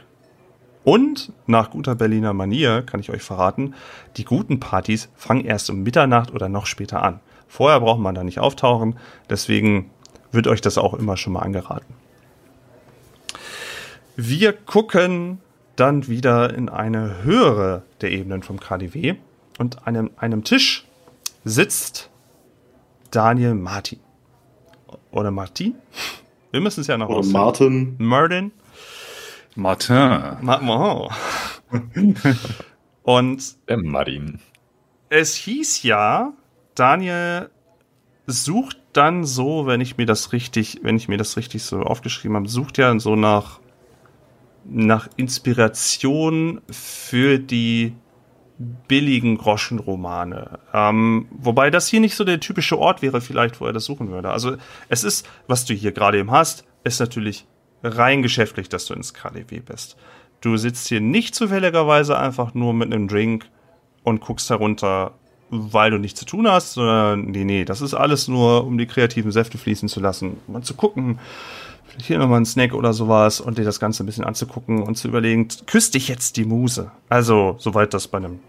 Und nach guter Berliner Manier kann ich euch verraten, die guten Partys fangen erst um Mitternacht oder noch später an. Vorher braucht man da nicht auftauchen. Deswegen wird euch das auch immer schon mal angeraten. Wir gucken dann wieder in eine höhere der Ebenen vom KDW und an einem, einem Tisch sitzt Daniel Martin. Oder Martin? Wir müssen es ja noch Oder. Martin. Martin. Martin. Ma oh. Und Der Martin. es hieß ja, Daniel sucht dann so, wenn ich mir das richtig, wenn ich mir das richtig so aufgeschrieben habe, sucht ja so nach nach Inspiration für die billigen Groschenromane. Ähm, wobei das hier nicht so der typische Ort wäre, vielleicht, wo er das suchen würde. Also es ist, was du hier gerade eben hast, ist natürlich rein geschäftlich, dass du ins KDW bist. Du sitzt hier nicht zufälligerweise einfach nur mit einem Drink und guckst herunter, weil du nichts zu tun hast, sondern nee, nee, das ist alles nur, um die kreativen Säfte fließen zu lassen, um mal zu gucken, vielleicht hier nochmal ein Snack oder sowas und dir das Ganze ein bisschen anzugucken und zu überlegen, küsst dich jetzt die Muse. Also, soweit das bei einem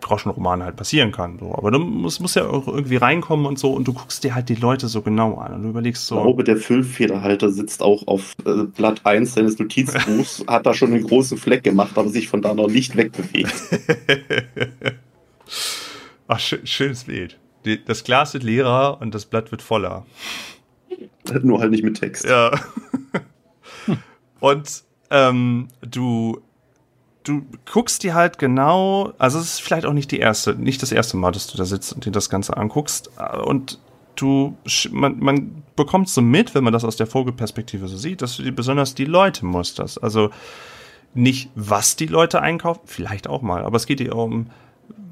Groschenroman halt passieren kann. So. Aber du musst, musst ja auch irgendwie reinkommen und so und du guckst dir halt die Leute so genau an und du überlegst Ich so. glaube, der Füllfederhalter sitzt auch auf äh, Blatt 1 seines Notizbuchs, hat da schon einen großen Fleck gemacht, aber sich von da noch nicht wegbewegt. Ach, schön, schönes Bild. Das Glas wird leerer und das Blatt wird voller. Nur halt nicht mit Text. Ja. Und ähm, du, du guckst dir halt genau, also es ist vielleicht auch nicht die erste, nicht das erste Mal, dass du da sitzt und dir das Ganze anguckst. Und du, man, man bekommt so mit, wenn man das aus der Vogelperspektive so sieht, dass du dir besonders die Leute musterst. Also nicht, was die Leute einkaufen, vielleicht auch mal, aber es geht dir um,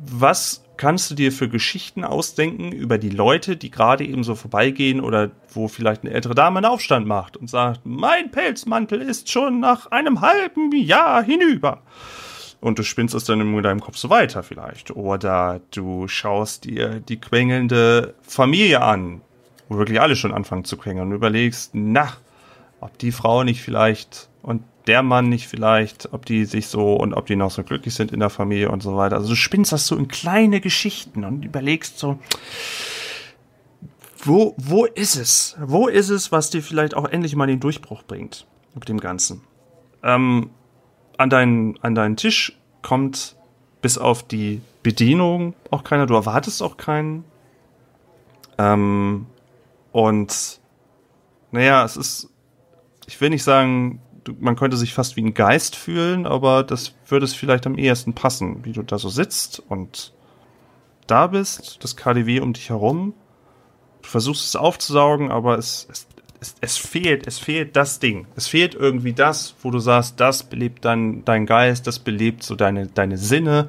was kannst du dir für Geschichten ausdenken über die Leute, die gerade eben so vorbeigehen oder wo vielleicht eine ältere Dame einen Aufstand macht und sagt, mein Pelzmantel ist schon nach einem halben Jahr hinüber. Und du spinnst es dann in deinem Kopf so weiter vielleicht. Oder du schaust dir die quengelnde Familie an, wo wirklich alle schon anfangen zu quengeln und überlegst, na, ob die Frau nicht vielleicht und der Mann nicht vielleicht, ob die sich so und ob die noch so glücklich sind in der Familie und so weiter. Also du spinnst das so in kleine Geschichten und überlegst so, wo, wo ist es? Wo ist es, was dir vielleicht auch endlich mal den Durchbruch bringt mit dem Ganzen? Ähm, an, deinen, an deinen Tisch kommt bis auf die Bedienung auch keiner, du erwartest auch keinen. Ähm, und naja, es ist, ich will nicht sagen, man könnte sich fast wie ein Geist fühlen, aber das würde es vielleicht am ehesten passen, wie du da so sitzt und da bist, das KDW um dich herum. Du versuchst es aufzusaugen, aber es, es, es, es fehlt, es fehlt das Ding. Es fehlt irgendwie das, wo du sagst, das belebt dein, dein Geist, das belebt so deine, deine Sinne,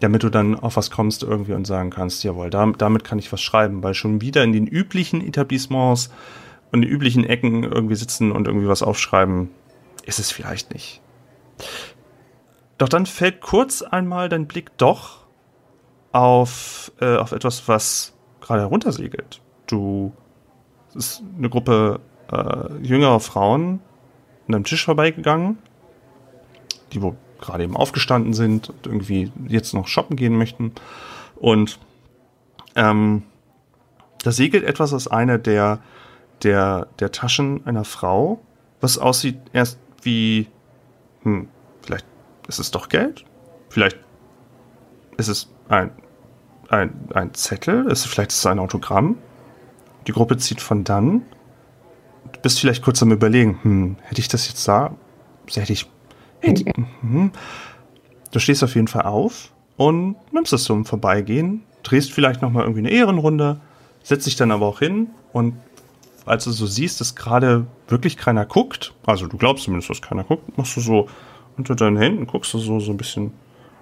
damit du dann auf was kommst irgendwie und sagen kannst, jawohl, damit, damit kann ich was schreiben, weil schon wieder in den üblichen Etablissements und den üblichen Ecken irgendwie sitzen und irgendwie was aufschreiben, ist es vielleicht nicht. Doch dann fällt kurz einmal dein Blick doch auf, äh, auf etwas, was gerade heruntersegelt. Du, es ist eine Gruppe äh, jüngerer Frauen an einem Tisch vorbeigegangen, die wo gerade eben aufgestanden sind und irgendwie jetzt noch shoppen gehen möchten. Und ähm, da segelt etwas aus einer der, der, der Taschen einer Frau, was aussieht erst wie, hm, vielleicht ist es doch Geld? Vielleicht ist es ein, ein, ein Zettel? Ist, vielleicht ist es ein Autogramm? Die Gruppe zieht von dann. Du bist vielleicht kurz am Überlegen, hm, hätte ich das jetzt da? Hätte ich. Hätte, mhm. Du stehst auf jeden Fall auf und nimmst es so im Vorbeigehen, drehst vielleicht nochmal irgendwie eine Ehrenrunde, setzt dich dann aber auch hin und als du so siehst, dass gerade wirklich keiner guckt, also du glaubst zumindest, dass keiner guckt, machst du so unter deinen Händen, guckst du so, so ein bisschen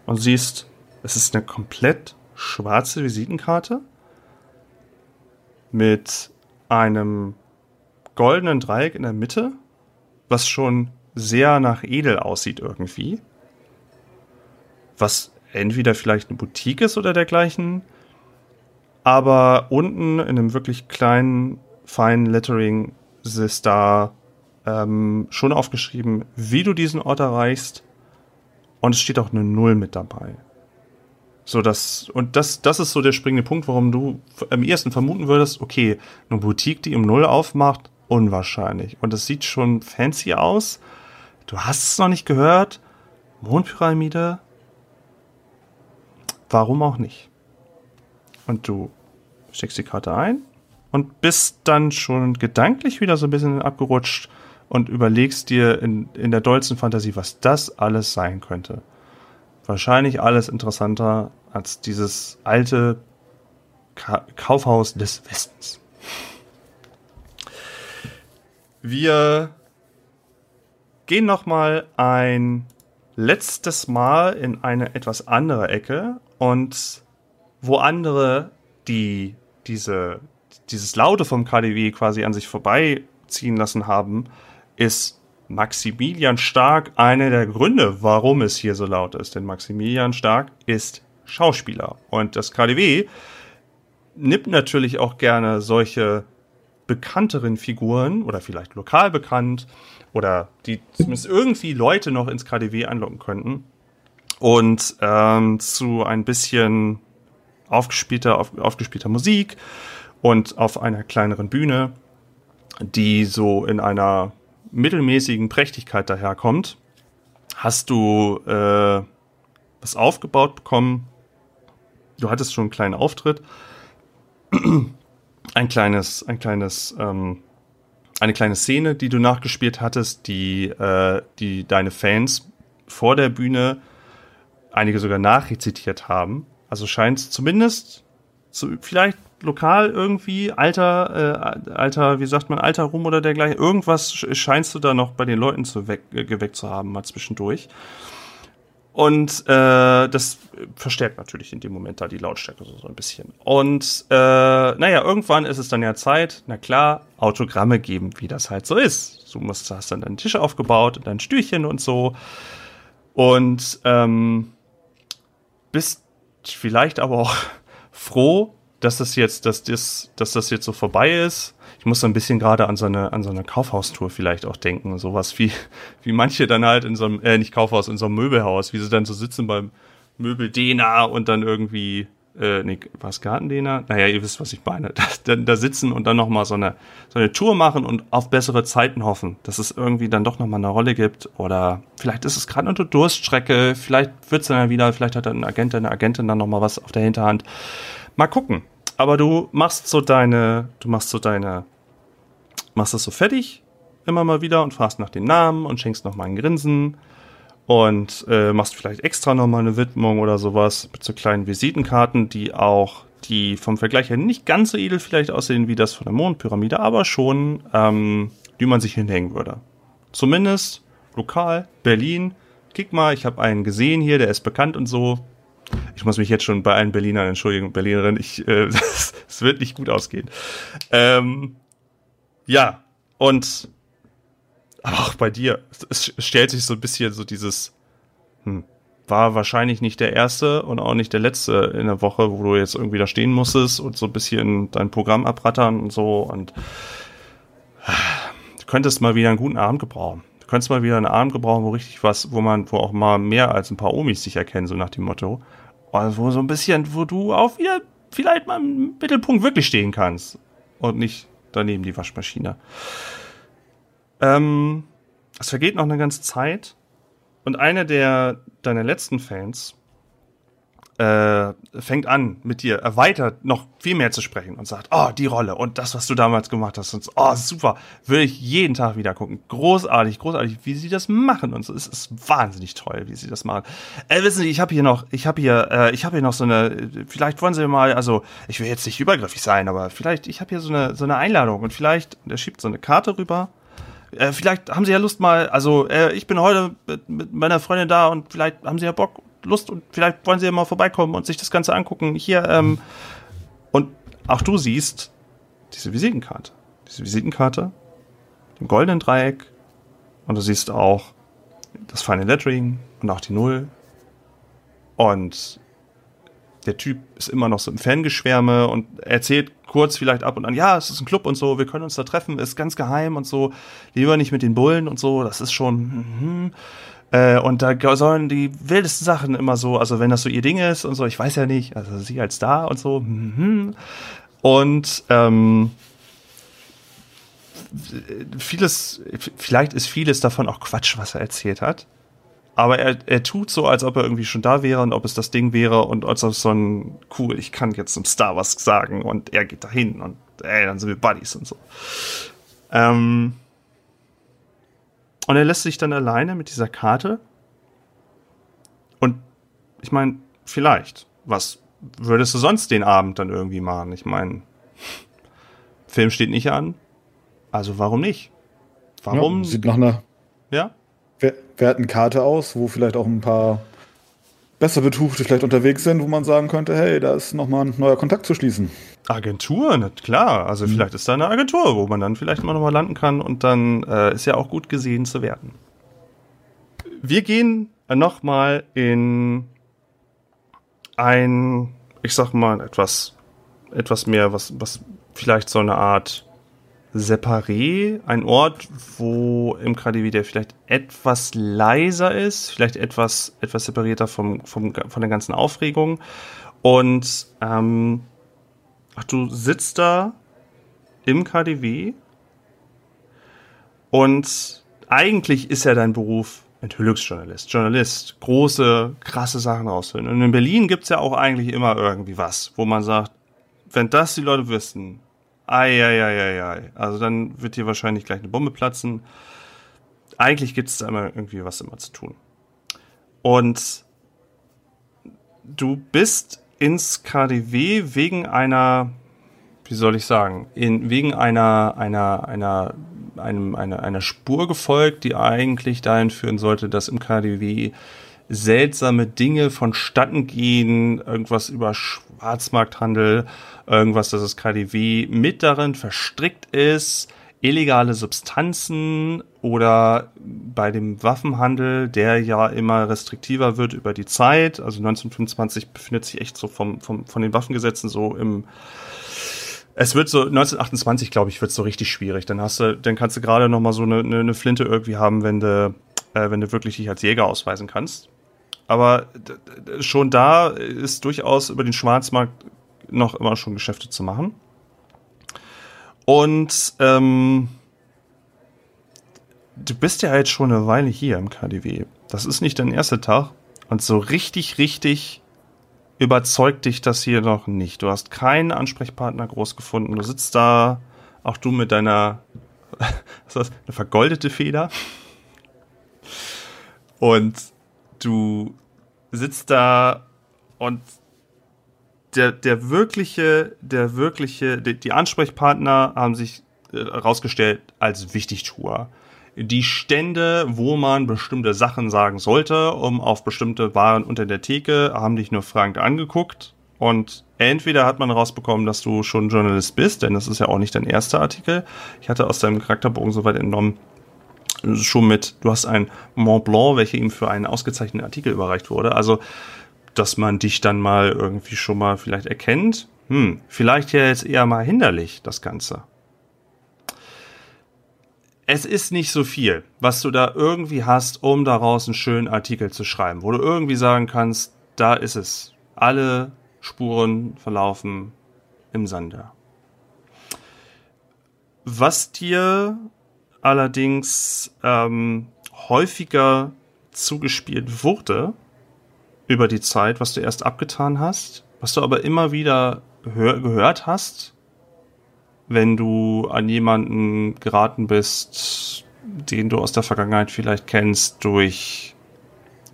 und siehst, es ist eine komplett schwarze Visitenkarte mit einem goldenen Dreieck in der Mitte, was schon sehr nach edel aussieht irgendwie. was entweder vielleicht eine Boutique ist oder dergleichen. Aber unten in einem wirklich kleinen, feinen Lettering ist da ähm, schon aufgeschrieben, wie du diesen Ort erreichst. Und es steht auch eine Null mit dabei. So, das, und das, das ist so der springende Punkt, warum du am ersten vermuten würdest, okay, eine Boutique, die um Null aufmacht, unwahrscheinlich. Und es sieht schon fancy aus. Du hast es noch nicht gehört. Mondpyramide. Warum auch nicht? Und du steckst die Karte ein und bist dann schon gedanklich wieder so ein bisschen abgerutscht und überlegst dir in, in der dollsten Fantasie, was das alles sein könnte wahrscheinlich alles interessanter als dieses alte Ka Kaufhaus des Westens. Wir gehen noch mal ein letztes Mal in eine etwas andere Ecke und wo andere die diese dieses Laute vom KDW quasi an sich vorbeiziehen lassen haben, ist Maximilian Stark einer der Gründe, warum es hier so laut ist. Denn Maximilian Stark ist Schauspieler. Und das KDW nimmt natürlich auch gerne solche bekannteren Figuren oder vielleicht lokal bekannt oder die zumindest irgendwie Leute noch ins KDW anlocken könnten und ähm, zu ein bisschen aufgespielter, auf, aufgespielter Musik und auf einer kleineren Bühne, die so in einer mittelmäßigen Prächtigkeit daherkommt, hast du äh, was aufgebaut bekommen. Du hattest schon einen kleinen Auftritt. ein kleines, ein kleines, ähm, eine kleine Szene, die du nachgespielt hattest, die, äh, die deine Fans vor der Bühne, einige sogar nachrezitiert haben. Also scheint zumindest zu, vielleicht lokal irgendwie, alter, äh, alter, wie sagt man, alter Ruhm oder dergleichen, irgendwas scheinst du da noch bei den Leuten zu weg, äh, geweckt zu haben, mal zwischendurch. Und äh, das verstärkt natürlich in dem Moment da die Lautstärke so, so ein bisschen. Und äh, naja, irgendwann ist es dann ja Zeit, na klar, Autogramme geben, wie das halt so ist. Du musst, hast dann deinen Tisch aufgebaut und dein Stühlchen und so. Und ähm, bist vielleicht aber auch froh, dass das jetzt, dass das, dass das jetzt so vorbei ist. Ich muss so ein bisschen gerade an so eine, an so eine Kaufhaustour vielleicht auch denken. Sowas wie, wie manche dann halt in so einem, äh, nicht Kaufhaus, in so einem Möbelhaus, wie sie dann so sitzen beim Möbeldena und dann irgendwie, äh, nee, was Gartendena? Naja, ihr wisst, was ich meine. Da, da sitzen und dann nochmal so eine, so eine Tour machen und auf bessere Zeiten hoffen, dass es irgendwie dann doch nochmal eine Rolle gibt. Oder vielleicht ist es gerade eine Durststrecke, vielleicht wird's dann wieder, vielleicht hat ein Agent, eine Agentin dann nochmal was auf der Hinterhand. Mal gucken aber du machst so deine, du machst so deine, machst das so fertig immer mal wieder und fragst nach dem Namen und schenkst noch mal ein Grinsen und äh, machst vielleicht extra noch mal eine Widmung oder sowas mit so kleinen Visitenkarten, die auch, die vom Vergleich her nicht ganz so edel vielleicht aussehen wie das von der Mondpyramide, aber schon, ähm, die man sich hinhängen würde. Zumindest lokal, Berlin. Kick mal, ich habe einen gesehen hier, der ist bekannt und so. Ich muss mich jetzt schon bei allen Berlinern entschuldigen, Berlinerin, ich, äh, es wird nicht gut ausgehen. Ähm, ja, und aber auch bei dir, es stellt sich so ein bisschen so dieses, hm, war wahrscheinlich nicht der erste und auch nicht der letzte in der Woche, wo du jetzt irgendwie da stehen musstest und so ein bisschen dein Programm abrattern und so und du könntest mal wieder einen guten Abend gebrauchen. Du könntest mal wieder einen Abend gebrauchen, wo richtig was, wo man, wo auch mal mehr als ein paar Omis sich erkennen, so nach dem Motto. Also wo so ein bisschen, wo du auch wieder vielleicht mal im Mittelpunkt wirklich stehen kannst. Und nicht daneben die Waschmaschine. Ähm, es vergeht noch eine ganze Zeit. Und einer der deiner letzten Fans äh, fängt an, mit dir erweitert noch viel mehr zu sprechen und sagt, oh, die Rolle und das, was du damals gemacht hast und so, oh, super, würde ich jeden Tag wieder gucken. Großartig, großartig, wie sie das machen und so. Es ist wahnsinnig toll, wie sie das machen. Äh, wissen Sie, ich habe hier noch, ich habe hier, äh, ich habe hier noch so eine, vielleicht wollen Sie mal, also ich will jetzt nicht übergriffig sein, aber vielleicht, ich habe hier so eine, so eine Einladung und vielleicht, der schiebt so eine Karte rüber. Äh, vielleicht haben Sie ja Lust mal, also äh, ich bin heute mit, mit meiner Freundin da und vielleicht haben Sie ja Bock Lust und vielleicht wollen sie ja mal vorbeikommen und sich das Ganze angucken. Hier, ähm, und auch du siehst diese Visitenkarte. Diese Visitenkarte, dem goldenen Dreieck, und du siehst auch das feine Lettering und auch die Null. Und der Typ ist immer noch so im Fangeschwärme und erzählt kurz vielleicht ab und an, ja, es ist ein Club und so, wir können uns da treffen, ist ganz geheim und so, lieber nicht mit den Bullen und so, das ist schon, mhm. Äh, und da sollen die wildesten Sachen immer so, also wenn das so ihr Ding ist und so, ich weiß ja nicht, also sie als da und so, mhm. und ähm, vieles, vielleicht ist vieles davon auch Quatsch, was er erzählt hat. Aber er, er tut so, als ob er irgendwie schon da wäre und ob es das Ding wäre und als ob es so ein cool, ich kann jetzt zum Star was sagen und er geht dahin und ey, dann sind wir Buddies und so. Ähm und er lässt sich dann alleine mit dieser Karte. Und ich meine, vielleicht. Was würdest du sonst den Abend dann irgendwie machen? Ich meine, Film steht nicht an. Also warum nicht? Warum? Ja, sieht nach einer. Ja? werten Karte aus, wo vielleicht auch ein paar besser Betuchte vielleicht unterwegs sind, wo man sagen könnte, hey, da ist nochmal ein neuer Kontakt zu schließen. Agentur, klar. Also mhm. vielleicht ist da eine Agentur, wo man dann vielleicht immer nochmal landen kann und dann äh, ist ja auch gut gesehen zu werden. Wir gehen nochmal in ein, ich sag mal, etwas, etwas mehr, was, was vielleicht so eine Art Separé, ein Ort, wo im KDW der vielleicht etwas leiser ist, vielleicht etwas, etwas separierter vom, vom, von der ganzen Aufregung. Und ähm, ach, du sitzt da im KDW und eigentlich ist ja dein Beruf Enthüllungsjournalist, Journalist, große, krasse Sachen rausfinden. Und in Berlin gibt's ja auch eigentlich immer irgendwie was, wo man sagt, wenn das die Leute wüssten, Eieieiei. Also dann wird hier wahrscheinlich gleich eine Bombe platzen. Eigentlich gibt es da immer irgendwie was immer zu tun. Und du bist ins KDW wegen einer, wie soll ich sagen, in, wegen einer, einer, einer, einem, einer, einer Spur gefolgt, die eigentlich dahin führen sollte, dass im KDW seltsame Dinge vonstatten gehen, irgendwas über Schwarzmarkthandel, irgendwas, dass das KDW mit darin verstrickt ist, illegale Substanzen oder bei dem Waffenhandel, der ja immer restriktiver wird über die Zeit. Also 1925 befindet sich echt so vom, vom, von den Waffengesetzen so im es wird so 1928, glaube ich, wird so richtig schwierig. Dann hast du, dann kannst du gerade noch mal so eine, eine, eine Flinte irgendwie haben, wenn du, äh, wenn du wirklich dich als Jäger ausweisen kannst. Aber schon da ist durchaus über den Schwarzmarkt noch immer schon Geschäfte zu machen. Und ähm, du bist ja jetzt schon eine Weile hier im KDW. Das ist nicht dein erster Tag. Und so richtig, richtig überzeugt dich das hier noch nicht. Du hast keinen Ansprechpartner groß gefunden. Du sitzt da, auch du mit deiner, was ist eine vergoldete Feder. Und du sitzt da und der, der wirkliche, der wirkliche, die, die Ansprechpartner haben sich herausgestellt äh, als Wichtigtuer. Die Stände, wo man bestimmte Sachen sagen sollte, um auf bestimmte Waren unter der Theke, haben dich nur fragend angeguckt. Und entweder hat man rausbekommen, dass du schon Journalist bist, denn das ist ja auch nicht dein erster Artikel. Ich hatte aus deinem Charakterbogen soweit entnommen, schon mit, du hast ein Mont Blanc, welcher ihm für einen ausgezeichneten Artikel überreicht wurde. Also, dass man dich dann mal irgendwie schon mal vielleicht erkennt. Hm, vielleicht ja jetzt eher mal hinderlich, das Ganze. Es ist nicht so viel, was du da irgendwie hast, um daraus einen schönen Artikel zu schreiben, wo du irgendwie sagen kannst, da ist es. Alle Spuren verlaufen im Sande. Was dir allerdings ähm, häufiger zugespielt wurde über die Zeit, was du erst abgetan hast, was du aber immer wieder gehört hast, wenn du an jemanden geraten bist, den du aus der Vergangenheit vielleicht kennst durch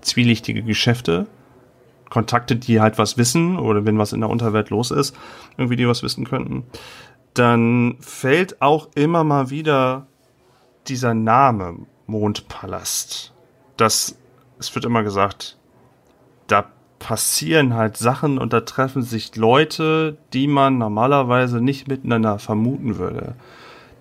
zwielichtige Geschäfte, Kontakte, die halt was wissen oder wenn was in der Unterwelt los ist, irgendwie die was wissen könnten, dann fällt auch immer mal wieder dieser Name Mondpalast, das, es wird immer gesagt, da passieren halt Sachen und da treffen sich Leute, die man normalerweise nicht miteinander vermuten würde.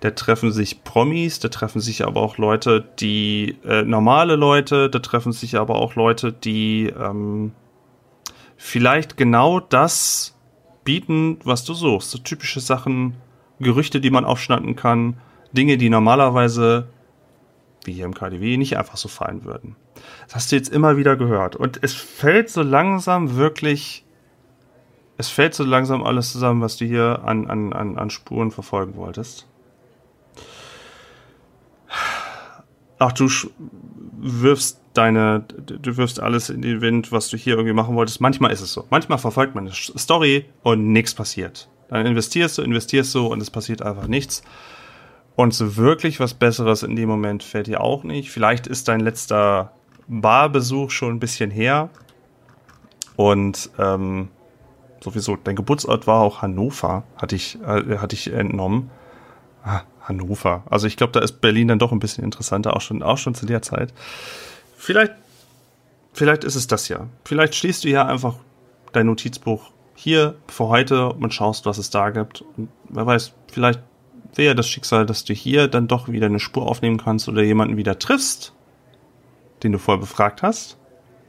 Da treffen sich Promis, da treffen sich aber auch Leute, die äh, normale Leute, da treffen sich aber auch Leute, die ähm, vielleicht genau das bieten, was du suchst. So typische Sachen, Gerüchte, die man aufschnappen kann, Dinge, die normalerweise, wie hier im KDW, nicht einfach so fallen würden. Das hast du jetzt immer wieder gehört. Und es fällt so langsam wirklich, es fällt so langsam alles zusammen, was du hier an, an, an, an Spuren verfolgen wolltest. Ach, du wirfst deine, du wirfst alles in den Wind, was du hier irgendwie machen wolltest. Manchmal ist es so. Manchmal verfolgt man eine Story und nichts passiert. Dann investierst du, investierst du und es passiert einfach nichts. Und so wirklich was Besseres in dem Moment fällt dir auch nicht. Vielleicht ist dein letzter Barbesuch schon ein bisschen her. Und ähm, sowieso, dein Geburtsort war auch Hannover, hatte ich, äh, hatte ich entnommen. Ah, Hannover. Also ich glaube, da ist Berlin dann doch ein bisschen interessanter, auch schon, auch schon zu der Zeit. Vielleicht, vielleicht ist es das ja. Vielleicht schließt du ja einfach dein Notizbuch hier für heute und schaust, was es da gibt. Und wer weiß, vielleicht wäre das Schicksal, dass du hier dann doch wieder eine Spur aufnehmen kannst oder jemanden wieder triffst, den du vorher befragt hast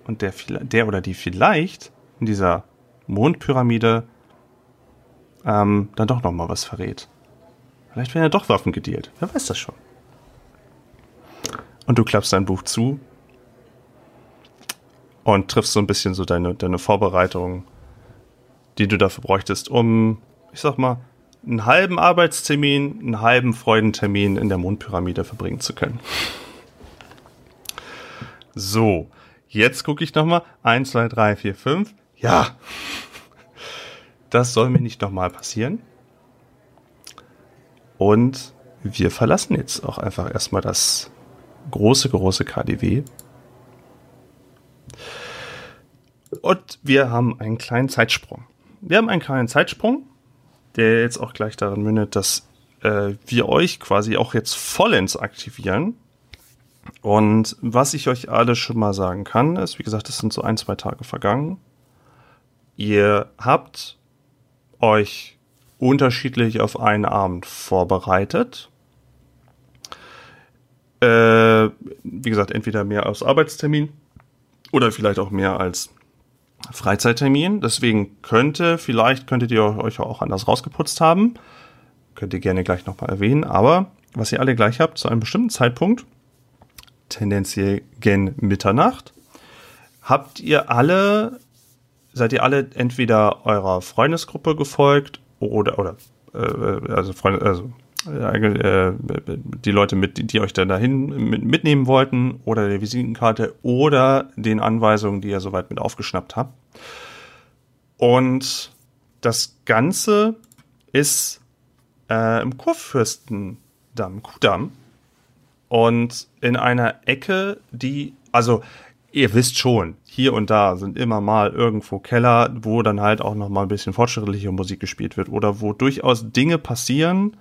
und der, der oder die vielleicht in dieser Mondpyramide ähm, dann doch nochmal was verrät. Vielleicht werden ja doch Waffen gedealt. Wer weiß das schon. Und du klappst dein Buch zu und triffst so ein bisschen so deine, deine Vorbereitungen, die du dafür bräuchtest, um, ich sag mal, einen halben Arbeitstermin, einen halben Freudentermin in der Mondpyramide verbringen zu können. So, jetzt gucke ich nochmal. 1, 2, 3, 4, 5. Ja, das soll mir nicht nochmal passieren. Und wir verlassen jetzt auch einfach erstmal das große, große KDW. Und wir haben einen kleinen Zeitsprung. Wir haben einen kleinen Zeitsprung der jetzt auch gleich darin mündet, dass äh, wir euch quasi auch jetzt vollends aktivieren. Und was ich euch alle schon mal sagen kann, ist, wie gesagt, es sind so ein, zwei Tage vergangen. Ihr habt euch unterschiedlich auf einen Abend vorbereitet. Äh, wie gesagt, entweder mehr als Arbeitstermin oder vielleicht auch mehr als Freizeittermin. Deswegen könnte, vielleicht könntet ihr euch auch anders rausgeputzt haben. Könnt ihr gerne gleich nochmal erwähnen. Aber was ihr alle gleich habt, zu einem bestimmten Zeitpunkt, tendenziell gen Mitternacht, habt ihr alle, seid ihr alle entweder eurer Freundesgruppe gefolgt oder, oder, äh, also Freunde, also äh, die Leute, mit, die euch dann dahin mitnehmen wollten oder der Visitenkarte oder den Anweisungen, die ihr soweit mit aufgeschnappt habt. Und das Ganze ist äh, im Kurfürstendamm, Kudamm. Und in einer Ecke, die, also ihr wisst schon, hier und da sind immer mal irgendwo Keller, wo dann halt auch noch mal ein bisschen fortschrittliche Musik gespielt wird oder wo durchaus Dinge passieren,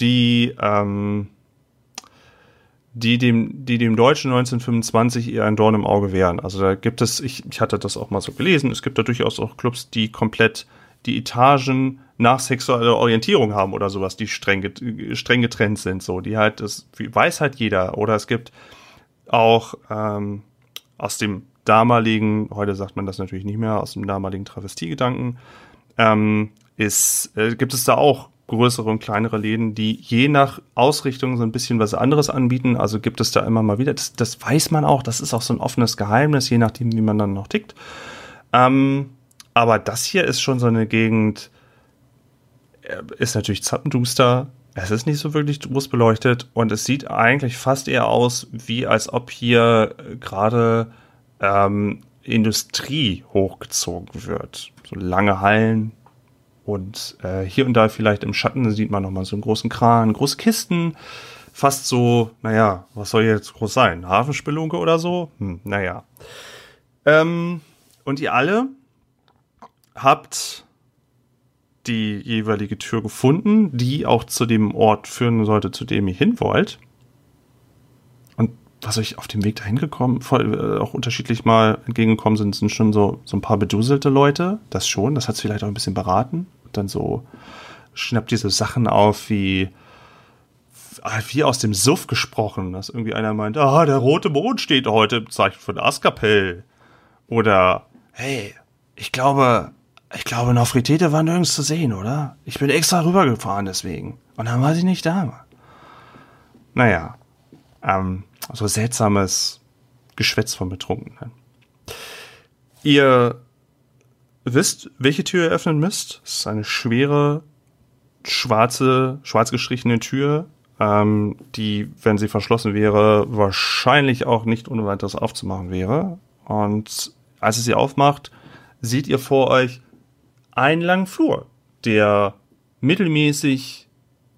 die, ähm, die, dem, die dem Deutschen 1925 eher ein Dorn im Auge wären. Also da gibt es, ich, ich hatte das auch mal so gelesen, es gibt da durchaus auch Clubs, die komplett die Etagen nach sexueller Orientierung haben oder sowas, die streng, streng getrennt sind, so, die halt, das weiß halt jeder. Oder es gibt auch ähm, aus dem damaligen, heute sagt man das natürlich nicht mehr, aus dem damaligen Travestiegedanken, ähm, ist, äh, gibt es da auch größere und kleinere Läden, die je nach Ausrichtung so ein bisschen was anderes anbieten. Also gibt es da immer mal wieder. Das, das weiß man auch. Das ist auch so ein offenes Geheimnis, je nachdem, wie man dann noch tickt. Ähm, aber das hier ist schon so eine Gegend, äh, ist natürlich zappenduster. Es ist nicht so wirklich groß beleuchtet und es sieht eigentlich fast eher aus, wie als ob hier gerade ähm, Industrie hochgezogen wird. So lange Hallen, und äh, hier und da vielleicht im Schatten sieht man nochmal so einen großen Kran, große Kisten. Fast so, naja, was soll jetzt groß sein? Hafenspelunke oder so? Hm, naja. Ähm, und ihr alle habt die jeweilige Tür gefunden, die auch zu dem Ort führen sollte, zu dem ihr hin wollt. Was euch auf dem Weg dahin gekommen, voll, äh, auch unterschiedlich mal entgegengekommen sind, sind schon so, so ein paar beduselte Leute. Das schon, das hat es vielleicht auch ein bisschen beraten. Und dann so schnappt diese Sachen auf wie, ah, wie aus dem Suff gesprochen, dass irgendwie einer meint, ah, der rote Mond steht heute im Zeichen von Askapell. Oder, hey, ich glaube, ich glaube, Nofretete war nirgends zu sehen, oder? Ich bin extra rübergefahren deswegen. Und dann war sie nicht da. Naja, ähm, so seltsames Geschwätz von Betrunkenen. Ihr wisst, welche Tür ihr öffnen müsst. Es ist eine schwere, schwarze, schwarz gestrichene Tür, ähm, die, wenn sie verschlossen wäre, wahrscheinlich auch nicht ohne weiteres aufzumachen wäre. Und als ihr sie aufmacht, seht ihr vor euch einen langen Flur, der mittelmäßig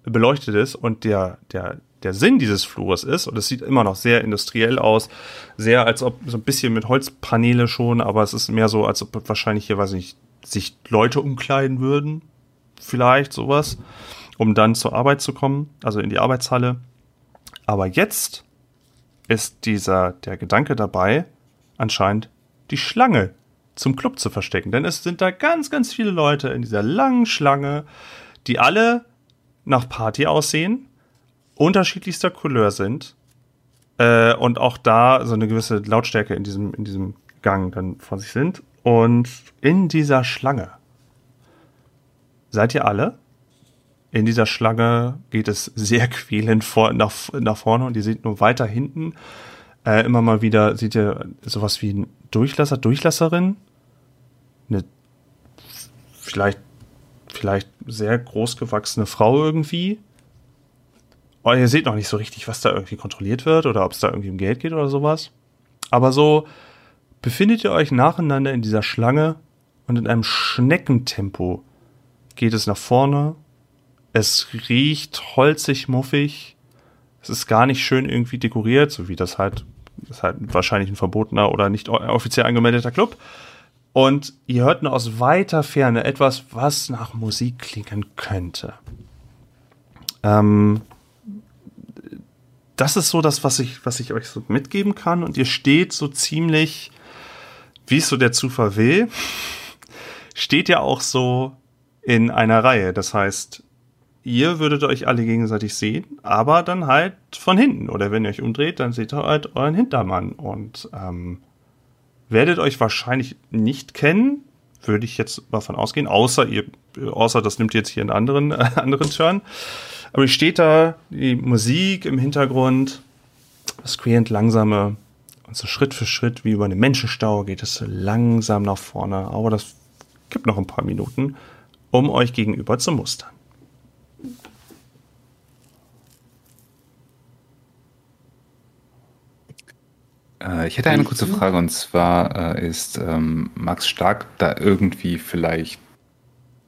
beleuchtet ist und der, der, der Sinn dieses Flures ist, und es sieht immer noch sehr industriell aus, sehr als ob so ein bisschen mit Holzpaneele schon, aber es ist mehr so, als ob wahrscheinlich hier, weiß ich nicht, sich Leute umkleiden würden, vielleicht sowas, um dann zur Arbeit zu kommen, also in die Arbeitshalle. Aber jetzt ist dieser, der Gedanke dabei, anscheinend die Schlange zum Club zu verstecken. Denn es sind da ganz, ganz viele Leute in dieser langen Schlange, die alle nach Party aussehen, unterschiedlichster Couleur sind äh, und auch da so eine gewisse Lautstärke in diesem, in diesem Gang dann von sich sind. Und in dieser Schlange seid ihr alle. In dieser Schlange geht es sehr quälend vor, nach, nach vorne und ihr seht nur weiter hinten äh, immer mal wieder, seht ihr sowas wie ein Durchlasser, Durchlasserin. Eine vielleicht, vielleicht sehr groß gewachsene Frau irgendwie. Und ihr seht noch nicht so richtig, was da irgendwie kontrolliert wird oder ob es da irgendwie um Geld geht oder sowas. Aber so befindet ihr euch nacheinander in dieser Schlange und in einem Schneckentempo geht es nach vorne. Es riecht holzig, muffig. Es ist gar nicht schön irgendwie dekoriert, so wie das halt ist halt wahrscheinlich ein verbotener oder nicht offiziell angemeldeter Club. Und ihr hört nur aus weiter Ferne etwas, was nach Musik klingen könnte. Ähm, das ist so das, was ich, was ich euch so mitgeben kann. Und ihr steht so ziemlich, wie es so der Zufall will, steht ja auch so in einer Reihe. Das heißt, ihr würdet euch alle gegenseitig sehen, aber dann halt von hinten. Oder wenn ihr euch umdreht, dann seht ihr halt euren Hintermann und ähm, werdet euch wahrscheinlich nicht kennen, würde ich jetzt mal von ausgehen, außer ihr, außer das nimmt jetzt hier einen anderen, äh, anderen Turn. Aber ihr steht da, die Musik im Hintergrund, das quälend langsame und so Schritt für Schritt wie über einen Menschenstau geht es so langsam nach vorne. Aber das gibt noch ein paar Minuten, um euch gegenüber zu mustern. Äh, ich hätte eine kurze Frage und zwar äh, ist ähm, Max Stark da irgendwie vielleicht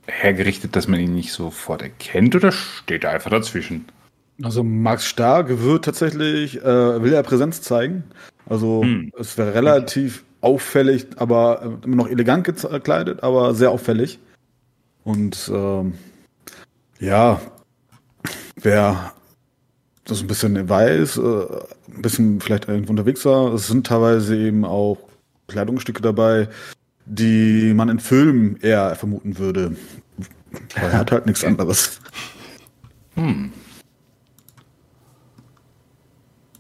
hergerichtet, dass man ihn nicht sofort erkennt oder steht er einfach dazwischen? Also Max Stark wird tatsächlich, äh, will er Präsenz zeigen. Also hm. es wäre relativ auffällig, aber äh, immer noch elegant gekleidet, aber sehr auffällig. Und ähm, ja, wer das ein bisschen weiß, äh, ein bisschen vielleicht irgendwo unterwegs war. Es sind teilweise eben auch Kleidungsstücke dabei, die man in Filmen eher vermuten würde. er hat halt nichts anderes. Hm.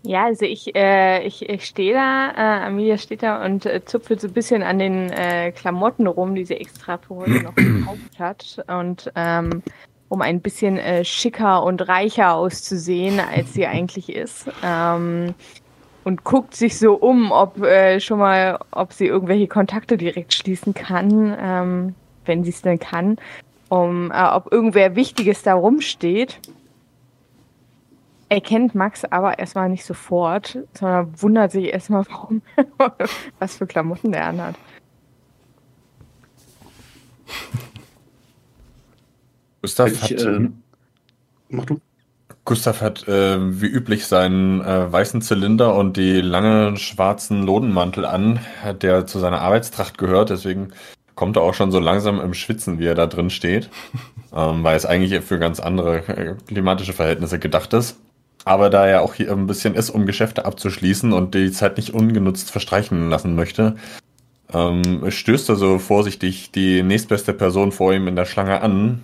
Ja, also ich, äh, ich, ich stehe da, äh, Amelia steht da und äh, zupfelt so ein bisschen an den äh, Klamotten rum, die sie extra für heute noch gekauft hat. Und ähm, um ein bisschen äh, schicker und reicher auszusehen, als sie eigentlich ist. Ähm, und guckt sich so um, ob äh, schon mal, ob sie irgendwelche Kontakte direkt schließen kann, ähm, wenn sie es denn kann, um äh, ob irgendwer Wichtiges da rumsteht. Erkennt Max aber erstmal nicht sofort, sondern wundert sich erstmal, warum, was für Klamotten der anhat. Gustav ich, hat. Äh, mach du. Gustav hat äh, wie üblich seinen äh, weißen Zylinder und die langen schwarzen Lodenmantel an, der zu seiner Arbeitstracht gehört. Deswegen kommt er auch schon so langsam im Schwitzen, wie er da drin steht, ähm, weil es eigentlich für ganz andere äh, klimatische Verhältnisse gedacht ist. Aber da er auch hier ein bisschen ist, um Geschäfte abzuschließen und die Zeit nicht ungenutzt verstreichen lassen möchte, ähm, stößt er so vorsichtig die nächstbeste Person vor ihm in der Schlange an,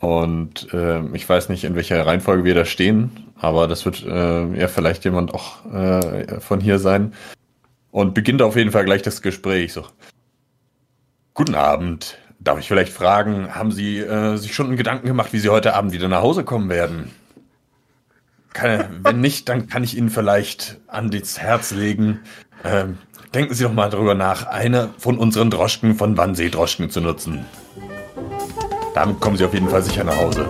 und äh, ich weiß nicht, in welcher Reihenfolge wir da stehen, aber das wird äh, ja vielleicht jemand auch äh, von hier sein. Und beginnt auf jeden Fall gleich das Gespräch. So. Guten Abend. Darf ich vielleicht fragen, haben Sie äh, sich schon Gedanken gemacht, wie Sie heute Abend wieder nach Hause kommen werden? Kann, wenn nicht, dann kann ich Ihnen vielleicht an das Herz legen. Ähm, denken Sie doch mal darüber nach, eine von unseren Droschken von Wannsee Droschken zu nutzen. Damit kommen Sie auf jeden Fall sicher nach Hause.